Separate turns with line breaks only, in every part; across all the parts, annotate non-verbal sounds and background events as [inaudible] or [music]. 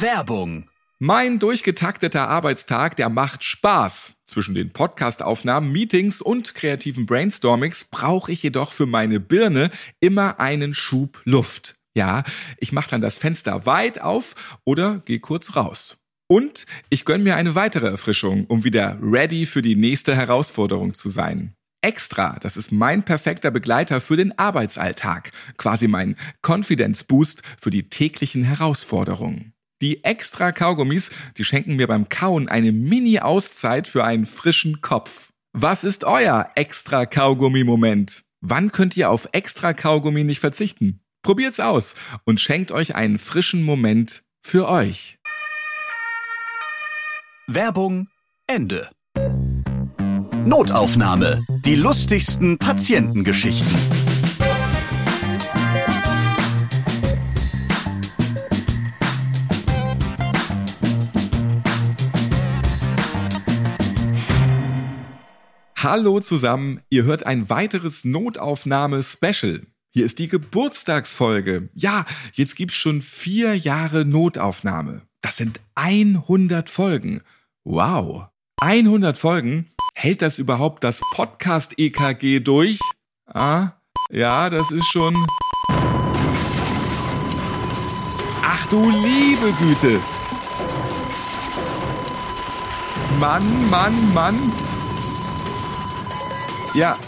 Werbung.
Mein durchgetakteter Arbeitstag, der macht Spaß. Zwischen den Podcastaufnahmen, Meetings und kreativen Brainstormings brauche ich jedoch für meine Birne immer einen Schub Luft. Ja, ich mache dann das Fenster weit auf oder gehe kurz raus. Und ich gönn mir eine weitere Erfrischung, um wieder ready für die nächste Herausforderung zu sein. Extra, das ist mein perfekter Begleiter für den Arbeitsalltag, quasi mein Confidence Boost für die täglichen Herausforderungen. Die extra Kaugummis, die schenken mir beim Kauen eine Mini-Auszeit für einen frischen Kopf. Was ist euer extra Kaugummi-Moment? Wann könnt ihr auf extra Kaugummi nicht verzichten? Probiert's aus und schenkt euch einen frischen Moment für euch.
Werbung Ende. Notaufnahme. Die lustigsten Patientengeschichten.
Hallo zusammen, ihr hört ein weiteres Notaufnahme-Special. Hier ist die Geburtstagsfolge. Ja, jetzt gibt's schon vier Jahre Notaufnahme. Das sind 100 Folgen. Wow. 100 Folgen? Hält das überhaupt das Podcast-EKG durch? Ah, ja, das ist schon... Ach du liebe Güte. Mann, Mann, Mann. Ja.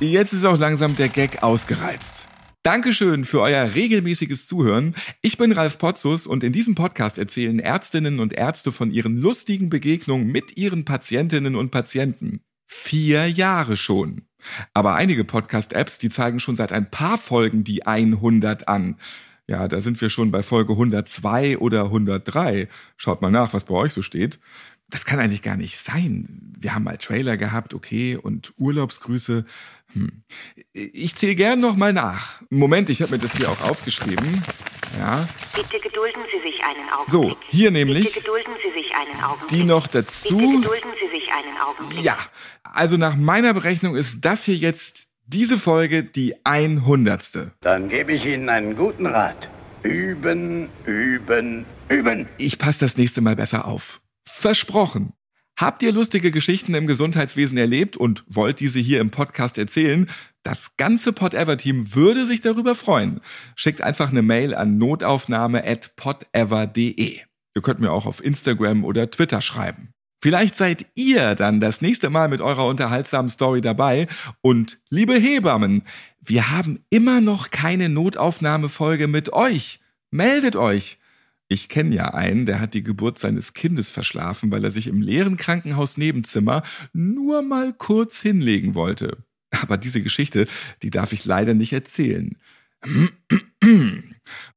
Jetzt ist auch langsam der Gag ausgereizt. Dankeschön für euer regelmäßiges Zuhören. Ich bin Ralf Potzus und in diesem Podcast erzählen Ärztinnen und Ärzte von ihren lustigen Begegnungen mit ihren Patientinnen und Patienten. Vier Jahre schon. Aber einige Podcast-Apps, die zeigen schon seit ein paar Folgen die 100 an. Ja, da sind wir schon bei Folge 102 oder 103. Schaut mal nach, was bei euch so steht das kann eigentlich gar nicht sein. Wir haben mal Trailer gehabt, okay, und Urlaubsgrüße. Hm. Ich zähle gern noch mal nach. Moment, ich habe mir das hier auch aufgeschrieben. Ja.
Bitte gedulden Sie sich einen Augenblick.
So, hier nämlich.
Bitte gedulden Sie sich einen Augenblick.
Die noch dazu.
Bitte gedulden Sie sich einen Augenblick.
Ja, also nach meiner Berechnung ist das hier jetzt diese Folge die 100.
Dann gebe ich Ihnen einen guten Rat. Üben, üben, üben.
Ich passe das nächste Mal besser auf. Versprochen. Habt ihr lustige Geschichten im Gesundheitswesen erlebt und wollt diese hier im Podcast erzählen? Das ganze Podever-Team würde sich darüber freuen. Schickt einfach eine Mail an notaufnahme.podever.de. Ihr könnt mir auch auf Instagram oder Twitter schreiben. Vielleicht seid ihr dann das nächste Mal mit eurer unterhaltsamen Story dabei. Und liebe Hebammen, wir haben immer noch keine Notaufnahmefolge mit euch. Meldet euch. Ich kenne ja einen, der hat die Geburt seines Kindes verschlafen, weil er sich im leeren Krankenhausnebenzimmer nur mal kurz hinlegen wollte. Aber diese Geschichte, die darf ich leider nicht erzählen.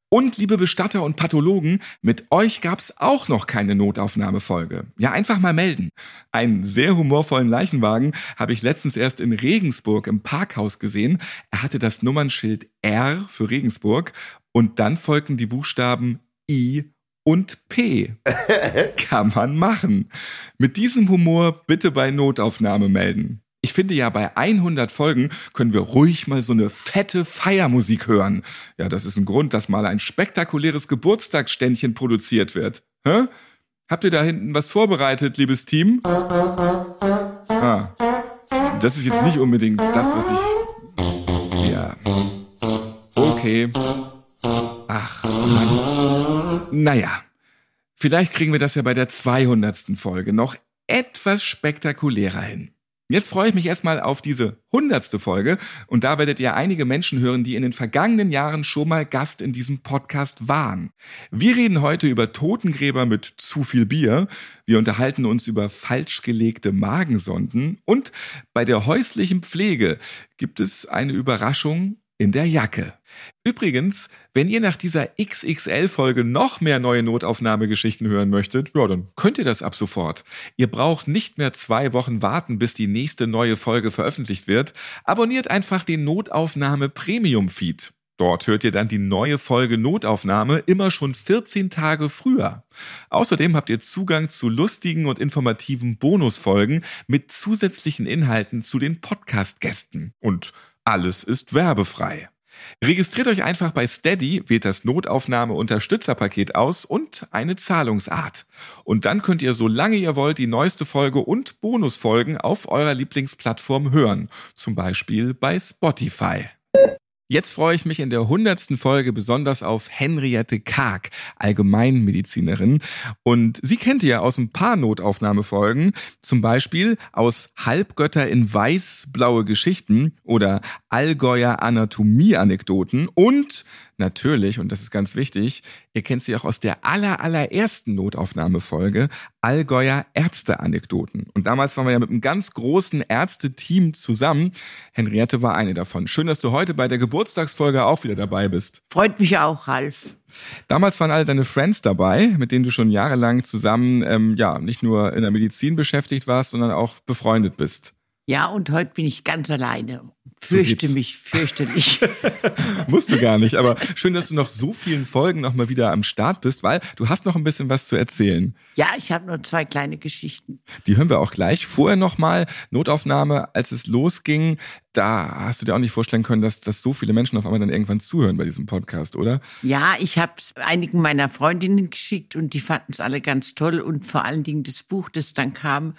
Und liebe Bestatter und Pathologen, mit euch gab's auch noch keine Notaufnahmefolge. Ja, einfach mal melden. Einen sehr humorvollen Leichenwagen habe ich letztens erst in Regensburg im Parkhaus gesehen. Er hatte das Nummernschild R für Regensburg und dann folgten die Buchstaben I und P. [laughs] Kann man machen. Mit diesem Humor bitte bei Notaufnahme melden. Ich finde ja, bei 100 Folgen können wir ruhig mal so eine fette Feiermusik hören. Ja, das ist ein Grund, dass mal ein spektakuläres Geburtstagsständchen produziert wird. Hä? Habt ihr da hinten was vorbereitet, liebes Team? Ah, das ist jetzt nicht unbedingt das, was ich... Ja. Okay. Ach, Mann. Naja, vielleicht kriegen wir das ja bei der 200. Folge noch etwas spektakulärer hin. Jetzt freue ich mich erstmal auf diese hundertste Folge und da werdet ihr einige Menschen hören, die in den vergangenen Jahren schon mal Gast in diesem Podcast waren. Wir reden heute über Totengräber mit zu viel Bier, wir unterhalten uns über falsch gelegte Magensonden und bei der häuslichen Pflege gibt es eine Überraschung in der Jacke. Übrigens, wenn ihr nach dieser XXL-Folge noch mehr neue Notaufnahmegeschichten hören möchtet, ja, dann könnt ihr das ab sofort. Ihr braucht nicht mehr zwei Wochen warten, bis die nächste neue Folge veröffentlicht wird. Abonniert einfach den Notaufnahme Premium Feed. Dort hört ihr dann die neue Folge Notaufnahme immer schon 14 Tage früher. Außerdem habt ihr Zugang zu lustigen und informativen Bonusfolgen mit zusätzlichen Inhalten zu den Podcast-Gästen. Und alles ist werbefrei. Registriert euch einfach bei Steady, wählt das Notaufnahme-Unterstützerpaket aus und eine Zahlungsart. Und dann könnt ihr, solange ihr wollt, die neueste Folge und Bonusfolgen auf eurer Lieblingsplattform hören. Zum Beispiel bei Spotify. Jetzt freue ich mich in der hundertsten Folge besonders auf Henriette Karg, Allgemeinmedizinerin. Und sie kennt ihr aus ein paar Notaufnahmefolgen, zum Beispiel aus Halbgötter in Weiß-blaue Geschichten oder Allgäuer Anatomie-Anekdoten und natürlich, und das ist ganz wichtig, ihr kennt sie auch aus der aller, allerersten Notaufnahmefolge, Allgäuer Ärzte-Anekdoten. Und damals waren wir ja mit einem ganz großen Ärzteteam zusammen. Henriette war eine davon. Schön, dass du heute bei der Geburtstagsfolge auch wieder dabei bist.
Freut mich auch, Ralf.
Damals waren alle deine Friends dabei, mit denen du schon jahrelang zusammen, ähm, ja, nicht nur in der Medizin beschäftigt warst, sondern auch befreundet bist.
Ja, und heute bin ich ganz alleine. Fürchte
geht's.
mich, fürchterlich. [laughs]
Musst du gar nicht, aber schön, dass du noch so vielen Folgen noch mal wieder am Start bist, weil du hast noch ein bisschen was zu erzählen.
ja, ich habe nur zwei kleine Geschichten.
Die hören wir auch gleich. Vorher noch mal Notaufnahme, als es losging. Da hast du dir auch nicht vorstellen können, dass, dass so viele Menschen auf einmal dann irgendwann zuhören bei diesem Podcast, oder?
Ja, ich habe es einigen meiner Freundinnen geschickt und die fanden es alle ganz toll. Und vor allen Dingen das Buch, das dann kam,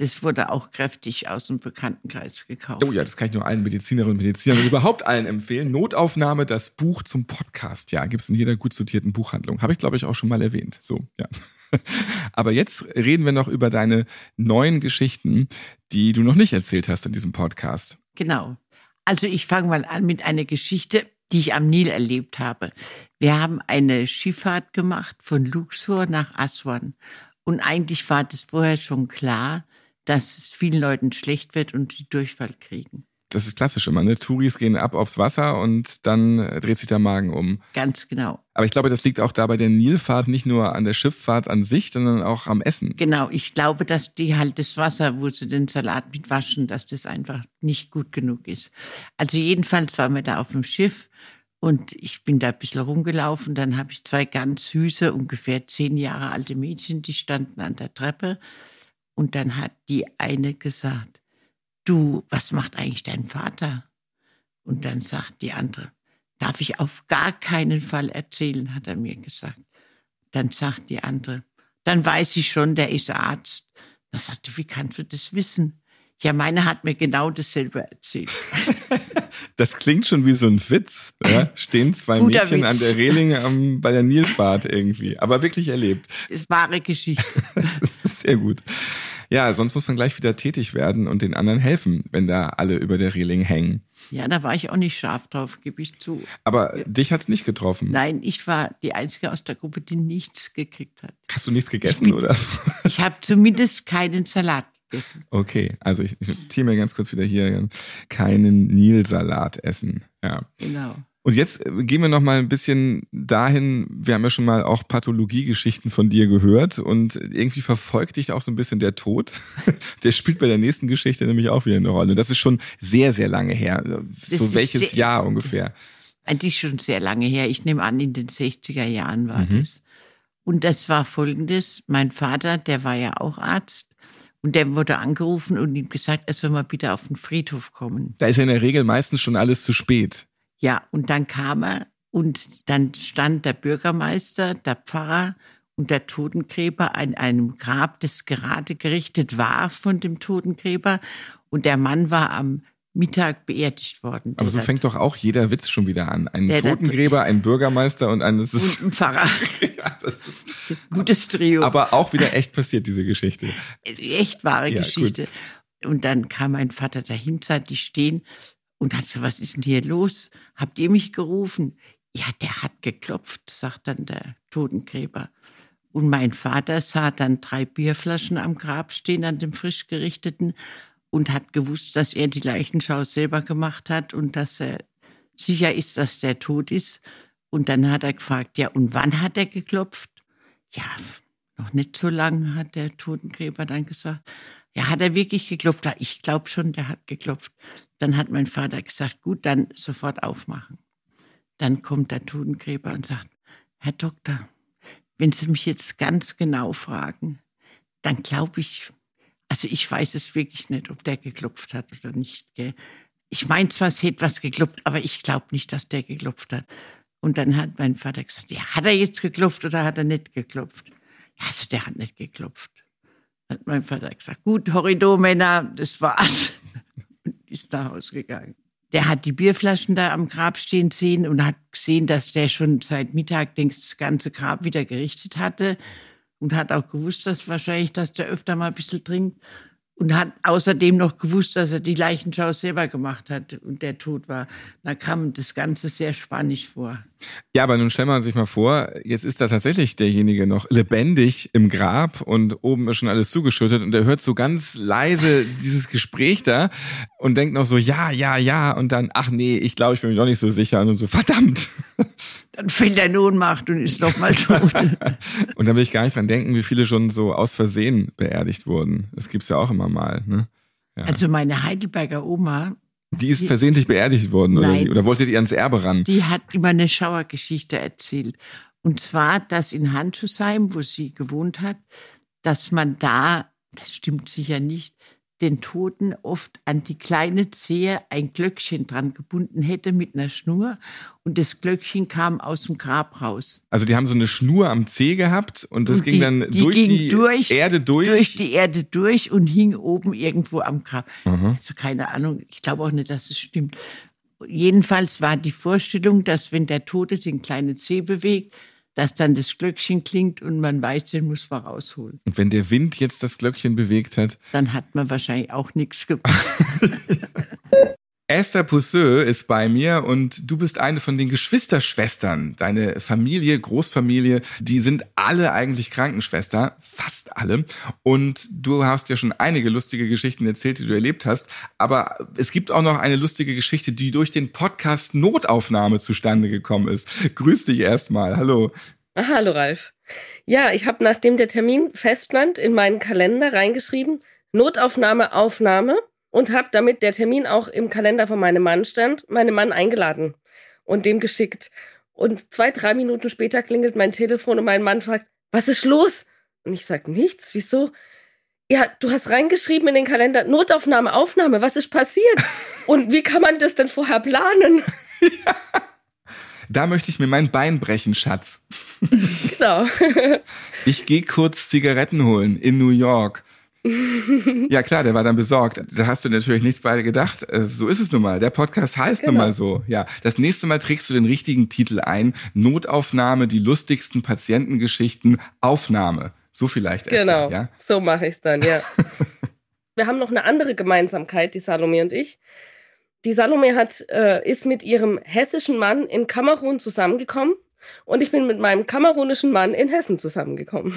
das wurde auch kräftig aus dem Bekanntenkreis gekauft.
Oh ja, das kann ich nur allen Medizinerinnen und Medizinern und überhaupt allen empfehlen. Notaufnahme, das Buch zum Podcast. Ja, gibt's in jeder gut sortierten Buchhandlung. Habe ich, glaube ich, auch schon mal erwähnt. So, ja. [laughs] Aber jetzt reden wir noch über deine neuen Geschichten, die du noch nicht erzählt hast in diesem Podcast.
Genau. Also ich fange mal an mit einer Geschichte, die ich am Nil erlebt habe. Wir haben eine Schifffahrt gemacht von Luxor nach Aswan. Und eigentlich war das vorher schon klar, dass es vielen Leuten schlecht wird und die Durchfall kriegen.
Das ist klassisch immer, ne? Touris gehen ab aufs Wasser und dann dreht sich der Magen um.
Ganz genau.
Aber ich glaube, das liegt auch da bei der Nilfahrt nicht nur an der Schifffahrt an sich, sondern auch am Essen.
Genau, ich glaube, dass die halt das Wasser, wo sie den Salat mit waschen, dass das einfach nicht gut genug ist. Also jedenfalls waren wir da auf dem Schiff und ich bin da ein bisschen rumgelaufen. Dann habe ich zwei ganz süße, ungefähr zehn Jahre alte Mädchen, die standen an der Treppe. Und dann hat die eine gesagt, du, was macht eigentlich dein Vater? Und dann sagt die andere, darf ich auf gar keinen Fall erzählen, hat er mir gesagt. Dann sagt die andere, dann weiß ich schon, der ist Arzt. Da sagte, wie kannst du das wissen? Ja, meine hat mir genau dasselbe erzählt. [laughs]
Das klingt schon wie so ein Witz. Ja? Stehen zwei
Guter
Mädchen an
Witz.
der Reling ähm, bei der Nilfahrt irgendwie. Aber wirklich erlebt.
Das ist wahre Geschichte.
Das [laughs] ist sehr gut. Ja, sonst muss man gleich wieder tätig werden und den anderen helfen, wenn da alle über der Reling hängen.
Ja, da war ich auch nicht scharf drauf, gebe ich zu.
Aber dich hat's nicht getroffen.
Nein, ich war die Einzige aus der Gruppe, die nichts gekriegt hat.
Hast du nichts gegessen,
bin-
oder?
Ich habe zumindest keinen Salat gegessen.
Okay, also ich, ich notiere mir ganz kurz wieder hier, keinen Nilsalat essen. Ja.
Genau.
Und jetzt äh, gehen wir noch mal ein bisschen dahin, wir haben ja schon mal auch Pathologiegeschichten von dir gehört und irgendwie verfolgt dich auch so ein bisschen der Tod. [laughs] Der spielt bei der nächsten Geschichte nämlich auch wieder eine Rolle. Das ist schon sehr, sehr lange her.
Das
so
ist
welches
sehr-
Jahr ungefähr?
Eigentlich schon sehr lange her. Ich nehme an, in den 60er Jahren war
Mhm.
das. Und das war folgendes. Mein Vater, der war ja auch Arzt. Und der wurde angerufen und ihm gesagt, er soll mal bitte auf den Friedhof kommen.
Da ist ja in der Regel meistens schon alles zu spät.
Ja, und dann kam er und dann stand der Bürgermeister, der Pfarrer und der Totengräber an einem Grab, das gerade gerichtet war von dem Totengräber. Und der Mann war am Mittag beerdigt worden.
Aber so
Der-
fängt doch auch jeder Witz schon wieder an. Ein Totengräber, ein Bürgermeister und ein, das ist,
und ein Pfarrer. [laughs]
ja, das ist [laughs]
Gutes Trio.
aber auch wieder echt passiert, diese Geschichte.
echt wahre
Ja,
Geschichte. Und dann kam mein Vater dahin, sah die stehen und hat so, was ist denn hier los? Habt ihr mich gerufen? Ja, der hat geklopft, sagt dann der Totengräber. Und mein Vater sah dann drei Bierflaschen am Grab stehen, an dem frisch gerichteten, und hat gewusst, dass er die Leichenschau selber gemacht hat und dass er sicher ist, dass der tot ist. Und dann hat er gefragt, ja, und wann hat er geklopft? Ja, noch nicht so lang, hat der Totengräber dann gesagt. Ja, hat er wirklich geklopft? Ja, ich glaube schon, der hat geklopft. Dann hat mein Vater gesagt, gut, dann sofort aufmachen. Dann kommt der Totengräber und sagt, Herr Doktor, wenn Sie mich jetzt ganz genau fragen, dann glaube ich, also ich weiß es wirklich nicht, ob der geklopft hat oder nicht. Gell? Ich meine zwar, es hätte was geklopft, aber ich glaube nicht, dass der geklopft hat. Und dann hat mein Vater gesagt, ja, hat er jetzt geklopft oder hat er nicht geklopft? Ja, also der hat nicht geklopft. Hat mein Vater gesagt, gut, Horridor, Männer, das war's. Ist nach Hause gegangen. Der hat die Bierflaschen da am Grab stehen sehen und hat gesehen, dass der schon seit Mittag das ganze Grab wieder gerichtet hatte und hat auch gewusst, dass wahrscheinlich, dass der öfter mal ein bisschen trinkt und hat außerdem noch gewusst, dass er die Leichenschau selber gemacht hat und der tot war. Da kam das Ganze sehr spannend vor.
Ja, aber nun stellen wir sich mal vor, jetzt ist da tatsächlich derjenige noch lebendig im Grab und oben ist schon alles zugeschüttet und er hört so ganz leise [laughs] dieses Gespräch da und denkt noch so, ja, ja, ja und dann, ach nee, ich glaube, ich bin mir doch nicht so sicher und so, verdammt. [laughs]
Dann fällt er in Ohnmacht und ist noch mal tot. [laughs]
und da will ich gar nicht dran denken, wie viele schon so aus Versehen beerdigt wurden. Das gibt's ja auch immer mal. Ne? Ja.
Also meine Heidelberger Oma,
die ist versehentlich beerdigt worden, oder,
Nein.
wie? oder wolltet ihr ans Erbe ran?
die hat immer eine Schauergeschichte erzählt. Und zwar, dass in Handschuhsheim, wo sie gewohnt hat, dass man da, das stimmt sicher nicht, den Toten oft an die kleine Zehe ein Glöckchen dran gebunden hätte mit einer Schnur und das Glöckchen kam aus dem Grab raus.
Also die haben so eine Schnur am Zeh gehabt und das
Und
ging
die-
dann
die
durch
ging
die
durch-
Erde durch.
Durch die Erde durch und hing oben irgendwo am Grab.
Aha.
Also keine Ahnung, ich glaube auch nicht, dass es stimmt. Jedenfalls war die Vorstellung, dass wenn der Tote den kleinen Zeh bewegt, dass dann das Glöckchen klingt und man weiß, den muss man rausholen.
Und wenn der Wind jetzt das Glöckchen bewegt hat.
Dann hat man wahrscheinlich auch nichts [laughs] gemacht.
Esther Pousseux ist bei mir und du bist eine von den Geschwisterschwestern. Deine Familie, Großfamilie, die sind alle eigentlich Krankenschwester, fast alle. Und du hast ja schon einige lustige Geschichten erzählt, die du erlebt hast. Aber es gibt auch noch eine lustige Geschichte, die durch den Podcast Notaufnahme zustande gekommen ist. Grüß dich erstmal. Hallo.
Ah, Hallo Ralf. Ja, ich habe nachdem der Termin feststand in meinen Kalender reingeschrieben, Notaufnahme, Aufnahme und habe damit der Termin auch im Kalender von meinem Mann stand, meinen Mann eingeladen und dem geschickt. Und zwei, drei Minuten später klingelt mein Telefon und mein Mann fragt, was ist los? Und ich sage, nichts, wieso? Ja, du hast reingeschrieben in den Kalender, Notaufnahme, Aufnahme, was ist passiert? Und wie kann man das denn vorher planen? [laughs]
Da möchte ich mir mein Bein brechen, Schatz.
Genau. [laughs]
Ich gehe kurz Zigaretten holen in New York. [laughs] Ja klar, der war dann besorgt. Da hast du natürlich nichts beide gedacht. Äh, So ist es nun mal. Der Podcast heißt nun
Genau.
mal so. Ja, das nächste Mal trägst du den richtigen Titel ein. Notaufnahme, die lustigsten Patientengeschichten, Aufnahme. So vielleicht. Esther,
Genau,
Ja?
so mache ich es dann, ja. [laughs] Wir haben noch eine andere Gemeinsamkeit, die Salome und ich. Die Salome hat, äh, ist mit ihrem hessischen Mann in Kamerun zusammengekommen und ich bin mit meinem kamerunischen Mann in Hessen zusammengekommen.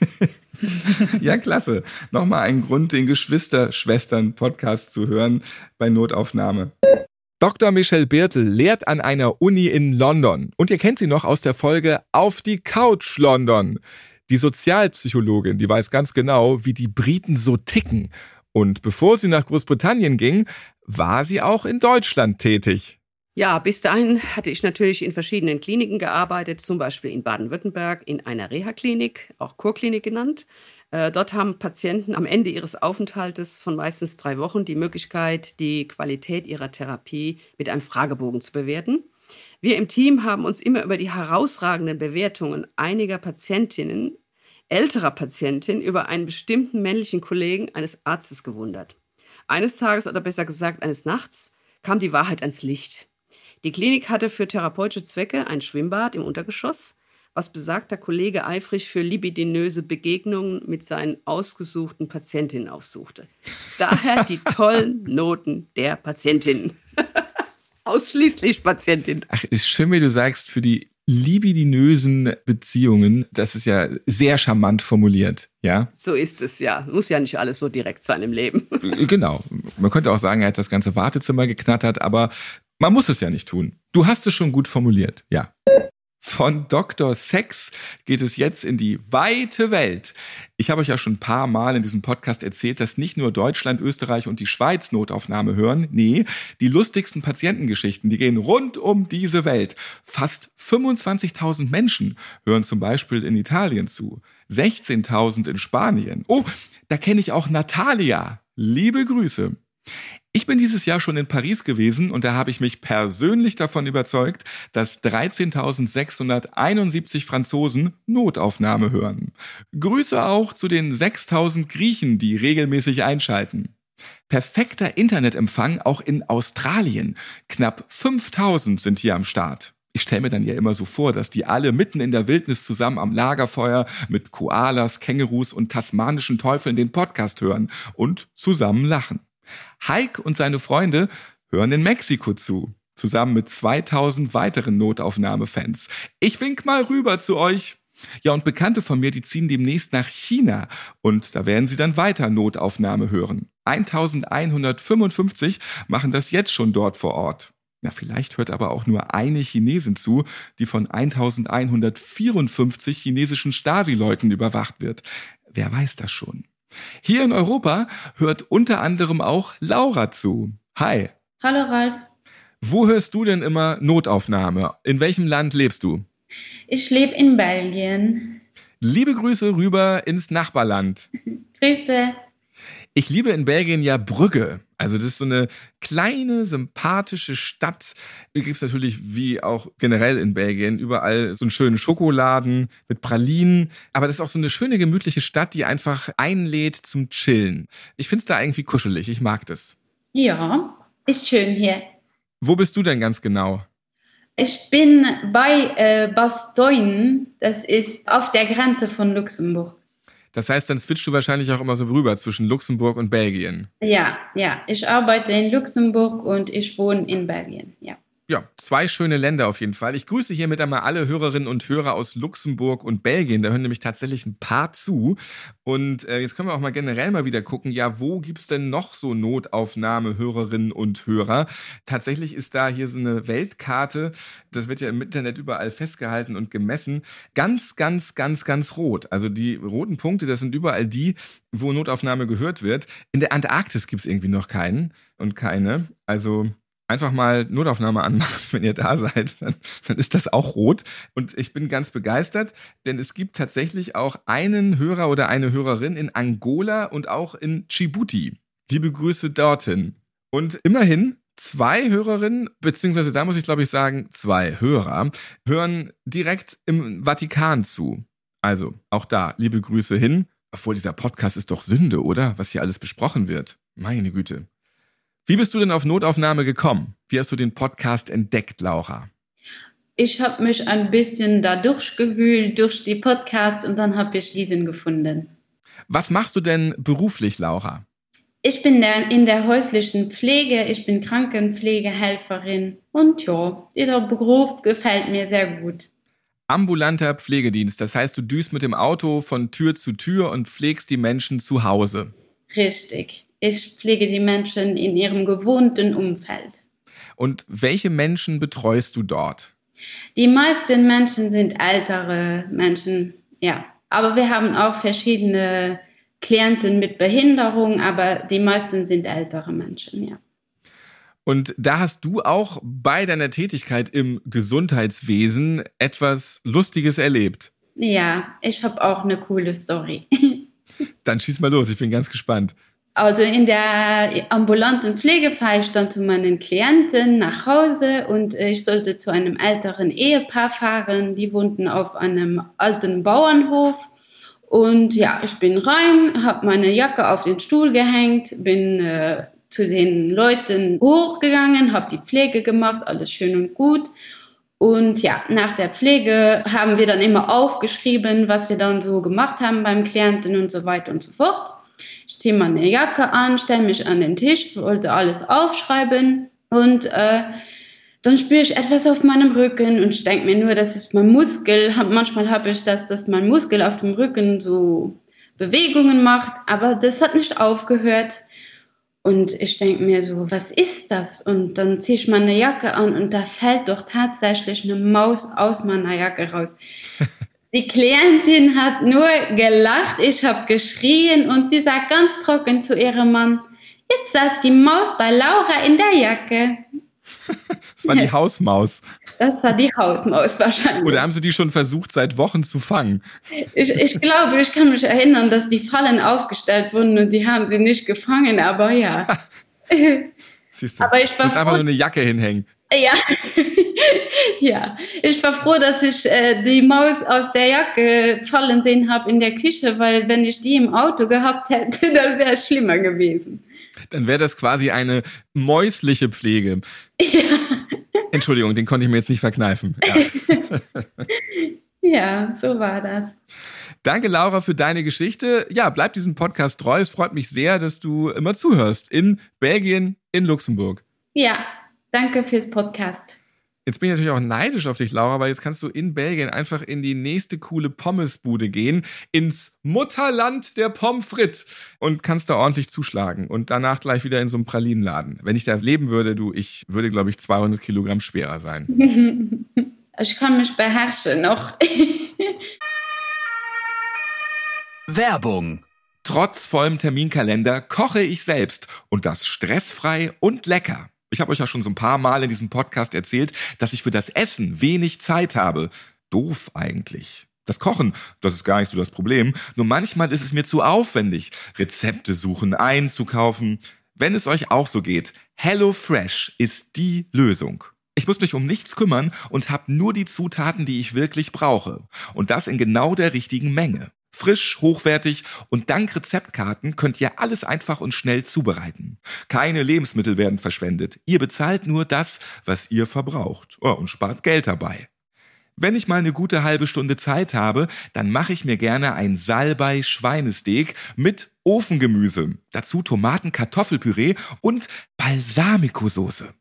[laughs] [laughs]
ja, klasse. Nochmal ein Grund, den Geschwister-Schwestern-Podcast zu hören bei Notaufnahme. Dr. Michelle Birtel lehrt an einer Uni in London. Und ihr kennt sie noch aus der Folge Auf die Couch London. Die Sozialpsychologin, die weiß ganz genau, wie die Briten so ticken. Und bevor sie nach Großbritannien ging, war sie auch in Deutschland tätig.
Ja, bis dahin hatte ich natürlich in verschiedenen Kliniken gearbeitet, zum Beispiel in Baden-Württemberg in einer Reha-Klinik, auch Kurklinik genannt. Äh, dort haben Patienten am Ende ihres Aufenthaltes von meistens drei Wochen die Möglichkeit, die Qualität ihrer Therapie mit einem Fragebogen zu bewerten. Wir im Team haben uns immer über die herausragenden Bewertungen einiger Patientinnen, älterer Patientinnen, über einen bestimmten männlichen Kollegen eines Arztes gewundert. Eines Tages oder besser gesagt eines Nachts kam die Wahrheit ans Licht. Die Klinik hatte für therapeutische Zwecke ein Schwimmbad im Untergeschoss, was besagter Kollege eifrig für libidinöse Begegnungen mit seinen ausgesuchten Patientinnen aufsuchte. Daher die [laughs] tollen Noten der Patientinnen. [laughs] Ausschließlich Patientinnen.
Ach, ist schön, wie du sagst, für die libidinösen Beziehungen, das ist ja sehr charmant formuliert, ja?
So ist es ja. Muss ja nicht alles so direkt sein im Leben.
Genau. Man könnte auch sagen, er hat das ganze Wartezimmer geknattert, aber man muss es ja nicht tun. Du hast es schon gut formuliert, ja. Von Dr. Sex geht es jetzt in die weite Welt. Ich habe euch ja schon ein paar Mal in diesem Podcast erzählt, dass nicht nur Deutschland, Österreich und die Schweiz Notaufnahme hören. Nee, die lustigsten Patientengeschichten, die gehen rund um diese Welt. Fast 25.000 Menschen hören zum Beispiel in Italien zu. 16.000 in Spanien. Oh, da kenne ich auch Natalia. Liebe Grüße. Ich bin dieses Jahr schon in Paris gewesen und da habe ich mich persönlich davon überzeugt, dass 13.671 Franzosen Notaufnahme hören. Grüße auch zu den 6.000 Griechen, die regelmäßig einschalten. Perfekter Internetempfang auch in Australien. Knapp 5000 sind hier am Start. Ich stelle mir dann ja immer so vor, dass die alle mitten in der Wildnis zusammen am Lagerfeuer mit Koalas, Kängurus und tasmanischen Teufeln den Podcast hören und zusammen lachen. Heik und seine Freunde hören in Mexiko zu, zusammen mit 2000 weiteren Notaufnahmefans. Ich wink mal rüber zu euch. Ja, und Bekannte von mir, die ziehen demnächst nach China und da werden sie dann weiter Notaufnahme hören. 1155 machen das jetzt schon dort vor Ort. Ja, vielleicht hört aber auch nur eine Chinesin zu, die von 1154 chinesischen Stasi-Leuten überwacht wird. Wer weiß das schon? Hier in Europa hört unter anderem auch Laura zu. Hi.
Hallo Ralf.
Wo hörst du denn immer Notaufnahme? In welchem Land lebst du?
Ich lebe in Belgien.
Liebe Grüße rüber ins Nachbarland. [laughs]
Grüße.
Ich liebe in Belgien ja Brügge. Also das ist so eine kleine, sympathische Stadt. Hier gibt es natürlich, wie auch generell in Belgien, überall so einen schönen Schokoladen mit Pralinen. Aber das ist auch so eine schöne, gemütliche Stadt, die einfach einlädt zum Chillen. Ich finde es da irgendwie kuschelig. Ich mag das.
Ja, ist schön hier.
Wo bist du denn ganz genau?
Ich bin bei äh, Bastogne. Das ist auf der Grenze von Luxemburg.
Das heißt, dann switchst du wahrscheinlich auch immer so rüber zwischen Luxemburg und Belgien.
Ja, ja. Ich arbeite in Luxemburg und ich wohne in Belgien, ja.
Ja, zwei schöne Länder auf jeden Fall. Ich grüße hiermit einmal alle Hörerinnen und Hörer aus Luxemburg und Belgien. Da hören nämlich tatsächlich ein paar zu. Und äh, jetzt können wir auch mal generell mal wieder gucken, ja, wo gibt's denn noch so Notaufnahme-Hörerinnen und Hörer? Tatsächlich ist da hier so eine Weltkarte, das wird ja im Internet überall festgehalten und gemessen, ganz, ganz, ganz, ganz rot. Also die roten Punkte, das sind überall die, wo Notaufnahme gehört wird. In der Antarktis gibt's irgendwie noch keinen und keine. Also einfach mal Notaufnahme anmachen, [laughs] wenn ihr da seid, dann, dann, ist das auch rot. Und ich bin ganz begeistert, denn es gibt tatsächlich auch einen Hörer oder eine Hörerin in Angola und auch in Djibouti. Liebe Grüße dorthin. Und immerhin zwei Hörerinnen, beziehungsweise da muss ich glaube ich sagen, zwei Hörer, hören direkt im Vatikan zu. Also auch da, liebe Grüße hin. Obwohl dieser Podcast ist doch Sünde, oder? Was hier alles besprochen wird. Meine Güte. Wie bist du denn auf Notaufnahme gekommen? Wie hast du den Podcast entdeckt, Laura?
Ich habe mich ein bisschen da durchgewühlt durch die Podcasts und dann habe ich diesen gefunden.
Was machst du denn beruflich, Laura?
Ich bin in der häuslichen Pflege, ich bin Krankenpflegehelferin und ja, dieser Beruf gefällt mir sehr gut.
Ambulanter Pflegedienst, das heißt, du düst mit dem Auto von Tür zu Tür und pflegst die Menschen zu Hause.
Richtig. Ich pflege die Menschen in ihrem gewohnten Umfeld.
Und welche Menschen betreust du dort?
Die meisten Menschen sind ältere Menschen, ja. Aber wir haben auch verschiedene Klienten mit Behinderung, aber die meisten sind ältere Menschen, ja.
Und da hast du auch bei deiner Tätigkeit im Gesundheitswesen etwas Lustiges erlebt.
Ja, ich habe auch eine coole Story. [laughs]
Dann schieß mal los, ich bin ganz gespannt.
Also in der ambulanten Pflege fahre ich dann zu meinen Klienten nach Hause und ich sollte zu einem älteren Ehepaar fahren. Die wohnten auf einem alten Bauernhof. Und ja, ich bin rein, habe meine Jacke auf den Stuhl gehängt, bin äh, zu den Leuten hochgegangen, habe die Pflege gemacht, alles schön und gut. Und ja, nach der Pflege haben wir dann immer aufgeschrieben, was wir dann so gemacht haben beim Klienten und so weiter und so fort. Ziehe meine Jacke an, stelle mich an den Tisch, wollte alles aufschreiben und äh, dann spüre ich etwas auf meinem Rücken und ich denke mir nur, das ist mein Muskel. Manchmal habe ich das, dass mein Muskel auf dem Rücken so Bewegungen macht, aber das hat nicht aufgehört. Und ich denke mir so, was ist das? Und dann ziehe ich meine Jacke an und da fällt doch tatsächlich eine Maus aus meiner Jacke raus. [laughs] Die Klientin hat nur gelacht, ich habe geschrien und sie sagt ganz trocken zu ihrem Mann, jetzt saß die Maus bei Laura in der Jacke. [laughs]
Das war die Hausmaus.
Das war die Hausmaus wahrscheinlich.
Oder haben sie die schon versucht, seit Wochen zu fangen?
Ich, ich glaube, ich kann mich erinnern, dass die Fallen aufgestellt wurden und die haben sie nicht gefangen, aber ja. [laughs]
Siehst du,
Aber ich war
musst einfach nur eine Jacke hinhängen.
Ja. [laughs] ja, ich war froh, dass ich äh, die Maus aus der Jacke fallen sehen habe in der Küche, weil wenn ich die im Auto gehabt hätte, [laughs] dann wäre es schlimmer gewesen.
Dann wäre das quasi eine mäusliche Pflege.
Ja,
Entschuldigung, den konnte ich mir jetzt nicht verkneifen. Ja. [laughs]
ja so war das.
Danke, Laura, für deine Geschichte. Ja, bleib diesem Podcast treu. Es freut mich sehr, dass du immer zuhörst. In Belgien, in Luxemburg.
Ja, danke fürs Podcast.
Jetzt bin ich natürlich auch neidisch auf dich, Laura, weil jetzt kannst du in Belgien einfach in die nächste coole Pommesbude gehen, ins Mutterland der Pommes frites und kannst da ordentlich zuschlagen und danach gleich wieder in so einem Pralinenladen. Wenn ich da leben würde, du, ich würde, glaube ich, 200 Kilogramm schwerer sein. [laughs]
Ich kann mich beherrschen noch. [laughs]
Werbung.
Trotz vollem Terminkalender koche ich selbst und das stressfrei und lecker. Ich habe euch ja schon so ein paar Mal in diesem Podcast erzählt, dass ich für das Essen wenig Zeit habe. Doof eigentlich. Das Kochen, das ist gar nicht so das Problem. Nur manchmal ist es mir zu aufwendig. Rezepte suchen, einzukaufen. Wenn es euch auch so geht, HelloFresh ist die Lösung. Ich muss mich um nichts kümmern und habe nur die Zutaten, die ich wirklich brauche. Und das in genau der richtigen Menge. Frisch, hochwertig und dank Rezeptkarten könnt ihr alles einfach und schnell zubereiten. Keine Lebensmittel werden verschwendet. Ihr bezahlt nur das, was ihr verbraucht. Oh, und spart Geld dabei. Wenn ich mal eine gute halbe Stunde Zeit habe, dann mache ich mir gerne ein Salbei Schweinesteak mit Ofengemüse. Dazu Tomaten, Kartoffelpüree und Balsamicosoße.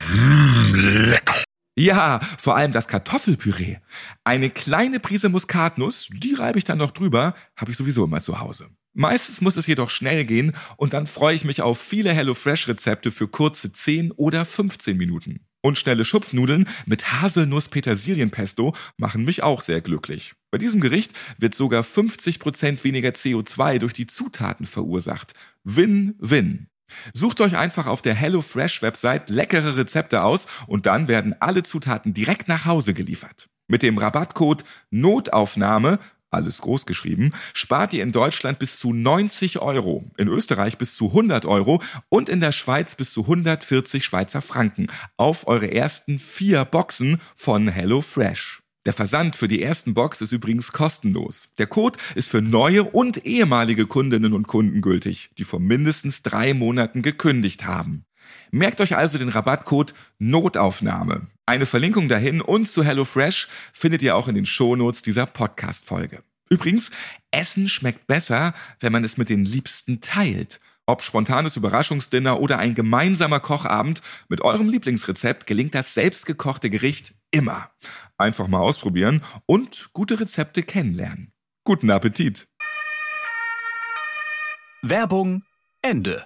Ja, vor allem das Kartoffelpüree. Eine kleine Prise Muskatnuss, die reibe ich dann noch drüber, habe ich sowieso immer zu Hause. Meistens muss es jedoch schnell gehen und dann freue ich mich auf viele HelloFresh-Rezepte für kurze 10 oder 15 Minuten. Und schnelle Schupfnudeln mit Haselnuss-Petersilien-Pesto machen mich auch sehr glücklich. Bei diesem Gericht wird sogar 50% weniger CO2 durch die Zutaten verursacht. Win-win. Sucht euch einfach auf der HelloFresh-Website leckere Rezepte aus und dann werden alle Zutaten direkt nach Hause geliefert. Mit dem Rabattcode Notaufnahme, alles groß geschrieben, spart ihr in Deutschland bis zu 90 Euro, in Österreich bis zu 100 Euro und in der Schweiz bis zu 140 Schweizer Franken auf eure ersten vier Boxen von HelloFresh. Der Versand für die ersten Box ist übrigens kostenlos. Der Code ist für neue und ehemalige Kundinnen und Kunden gültig, die vor mindestens drei Monaten gekündigt haben. Merkt euch also den Rabattcode Notaufnahme. Eine Verlinkung dahin und zu HelloFresh findet ihr auch in den Shownotes dieser Podcast-Folge. Übrigens, Essen schmeckt besser, wenn man es mit den Liebsten teilt. Ob spontanes Überraschungsdinner oder ein gemeinsamer Kochabend, mit eurem Lieblingsrezept gelingt das selbstgekochte Gericht immer. Einfach mal ausprobieren und gute Rezepte kennenlernen. Guten Appetit!
Werbung Ende.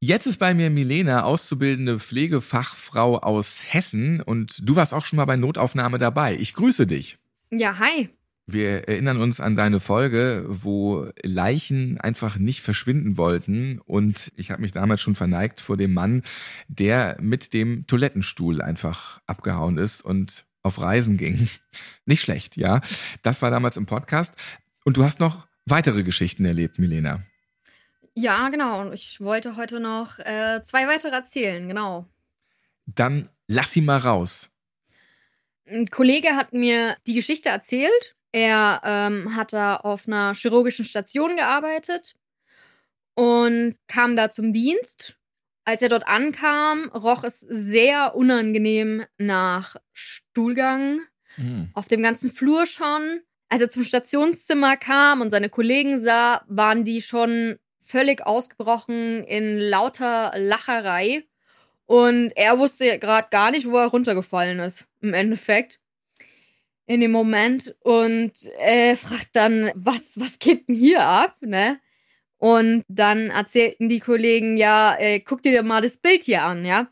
Jetzt ist bei mir Milena, auszubildende Pflegefachfrau aus Hessen und du warst auch schon mal bei Notaufnahme dabei. Ich grüße dich.
Ja, hi.
Wir erinnern uns an deine Folge, wo Leichen einfach nicht verschwinden wollten. Und ich habe mich damals schon verneigt vor dem Mann, der mit dem Toilettenstuhl einfach abgehauen ist und auf Reisen ging. [laughs] Nicht schlecht, ja. Das war damals im Podcast. Und du hast noch weitere Geschichten erlebt, Milena.
Ja, genau. Und ich wollte heute noch äh, zwei weitere erzählen, genau.
Dann lass sie mal raus.
Ein Kollege hat mir die Geschichte erzählt. Er ähm, hat da auf einer chirurgischen Station gearbeitet und kam da zum Dienst. Als er dort ankam, roch es sehr unangenehm nach Stuhlgang.
Hm.
Auf dem ganzen Flur schon. Als er zum Stationszimmer kam und seine Kollegen sah, waren die schon völlig ausgebrochen in lauter Lacherei. Und er wusste gerade gar nicht, wo er runtergefallen ist, im Endeffekt. In dem Moment. Und er fragt dann, was, was geht denn hier ab, ne? Und dann erzählten die Kollegen, ja, äh, guck dir mal das Bild hier an, ja.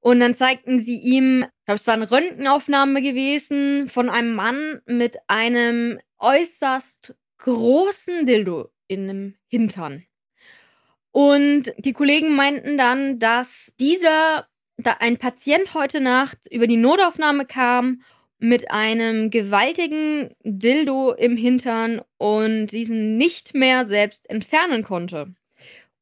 Und dann zeigten sie ihm, ich glaube, es war eine Röntgenaufnahme gewesen von einem Mann mit einem äußerst großen Dildo in dem Hintern. Und die Kollegen meinten dann, dass dieser, da ein Patient heute Nacht über die Notaufnahme kam mit einem gewaltigen Dildo im Hintern und diesen nicht mehr selbst entfernen konnte.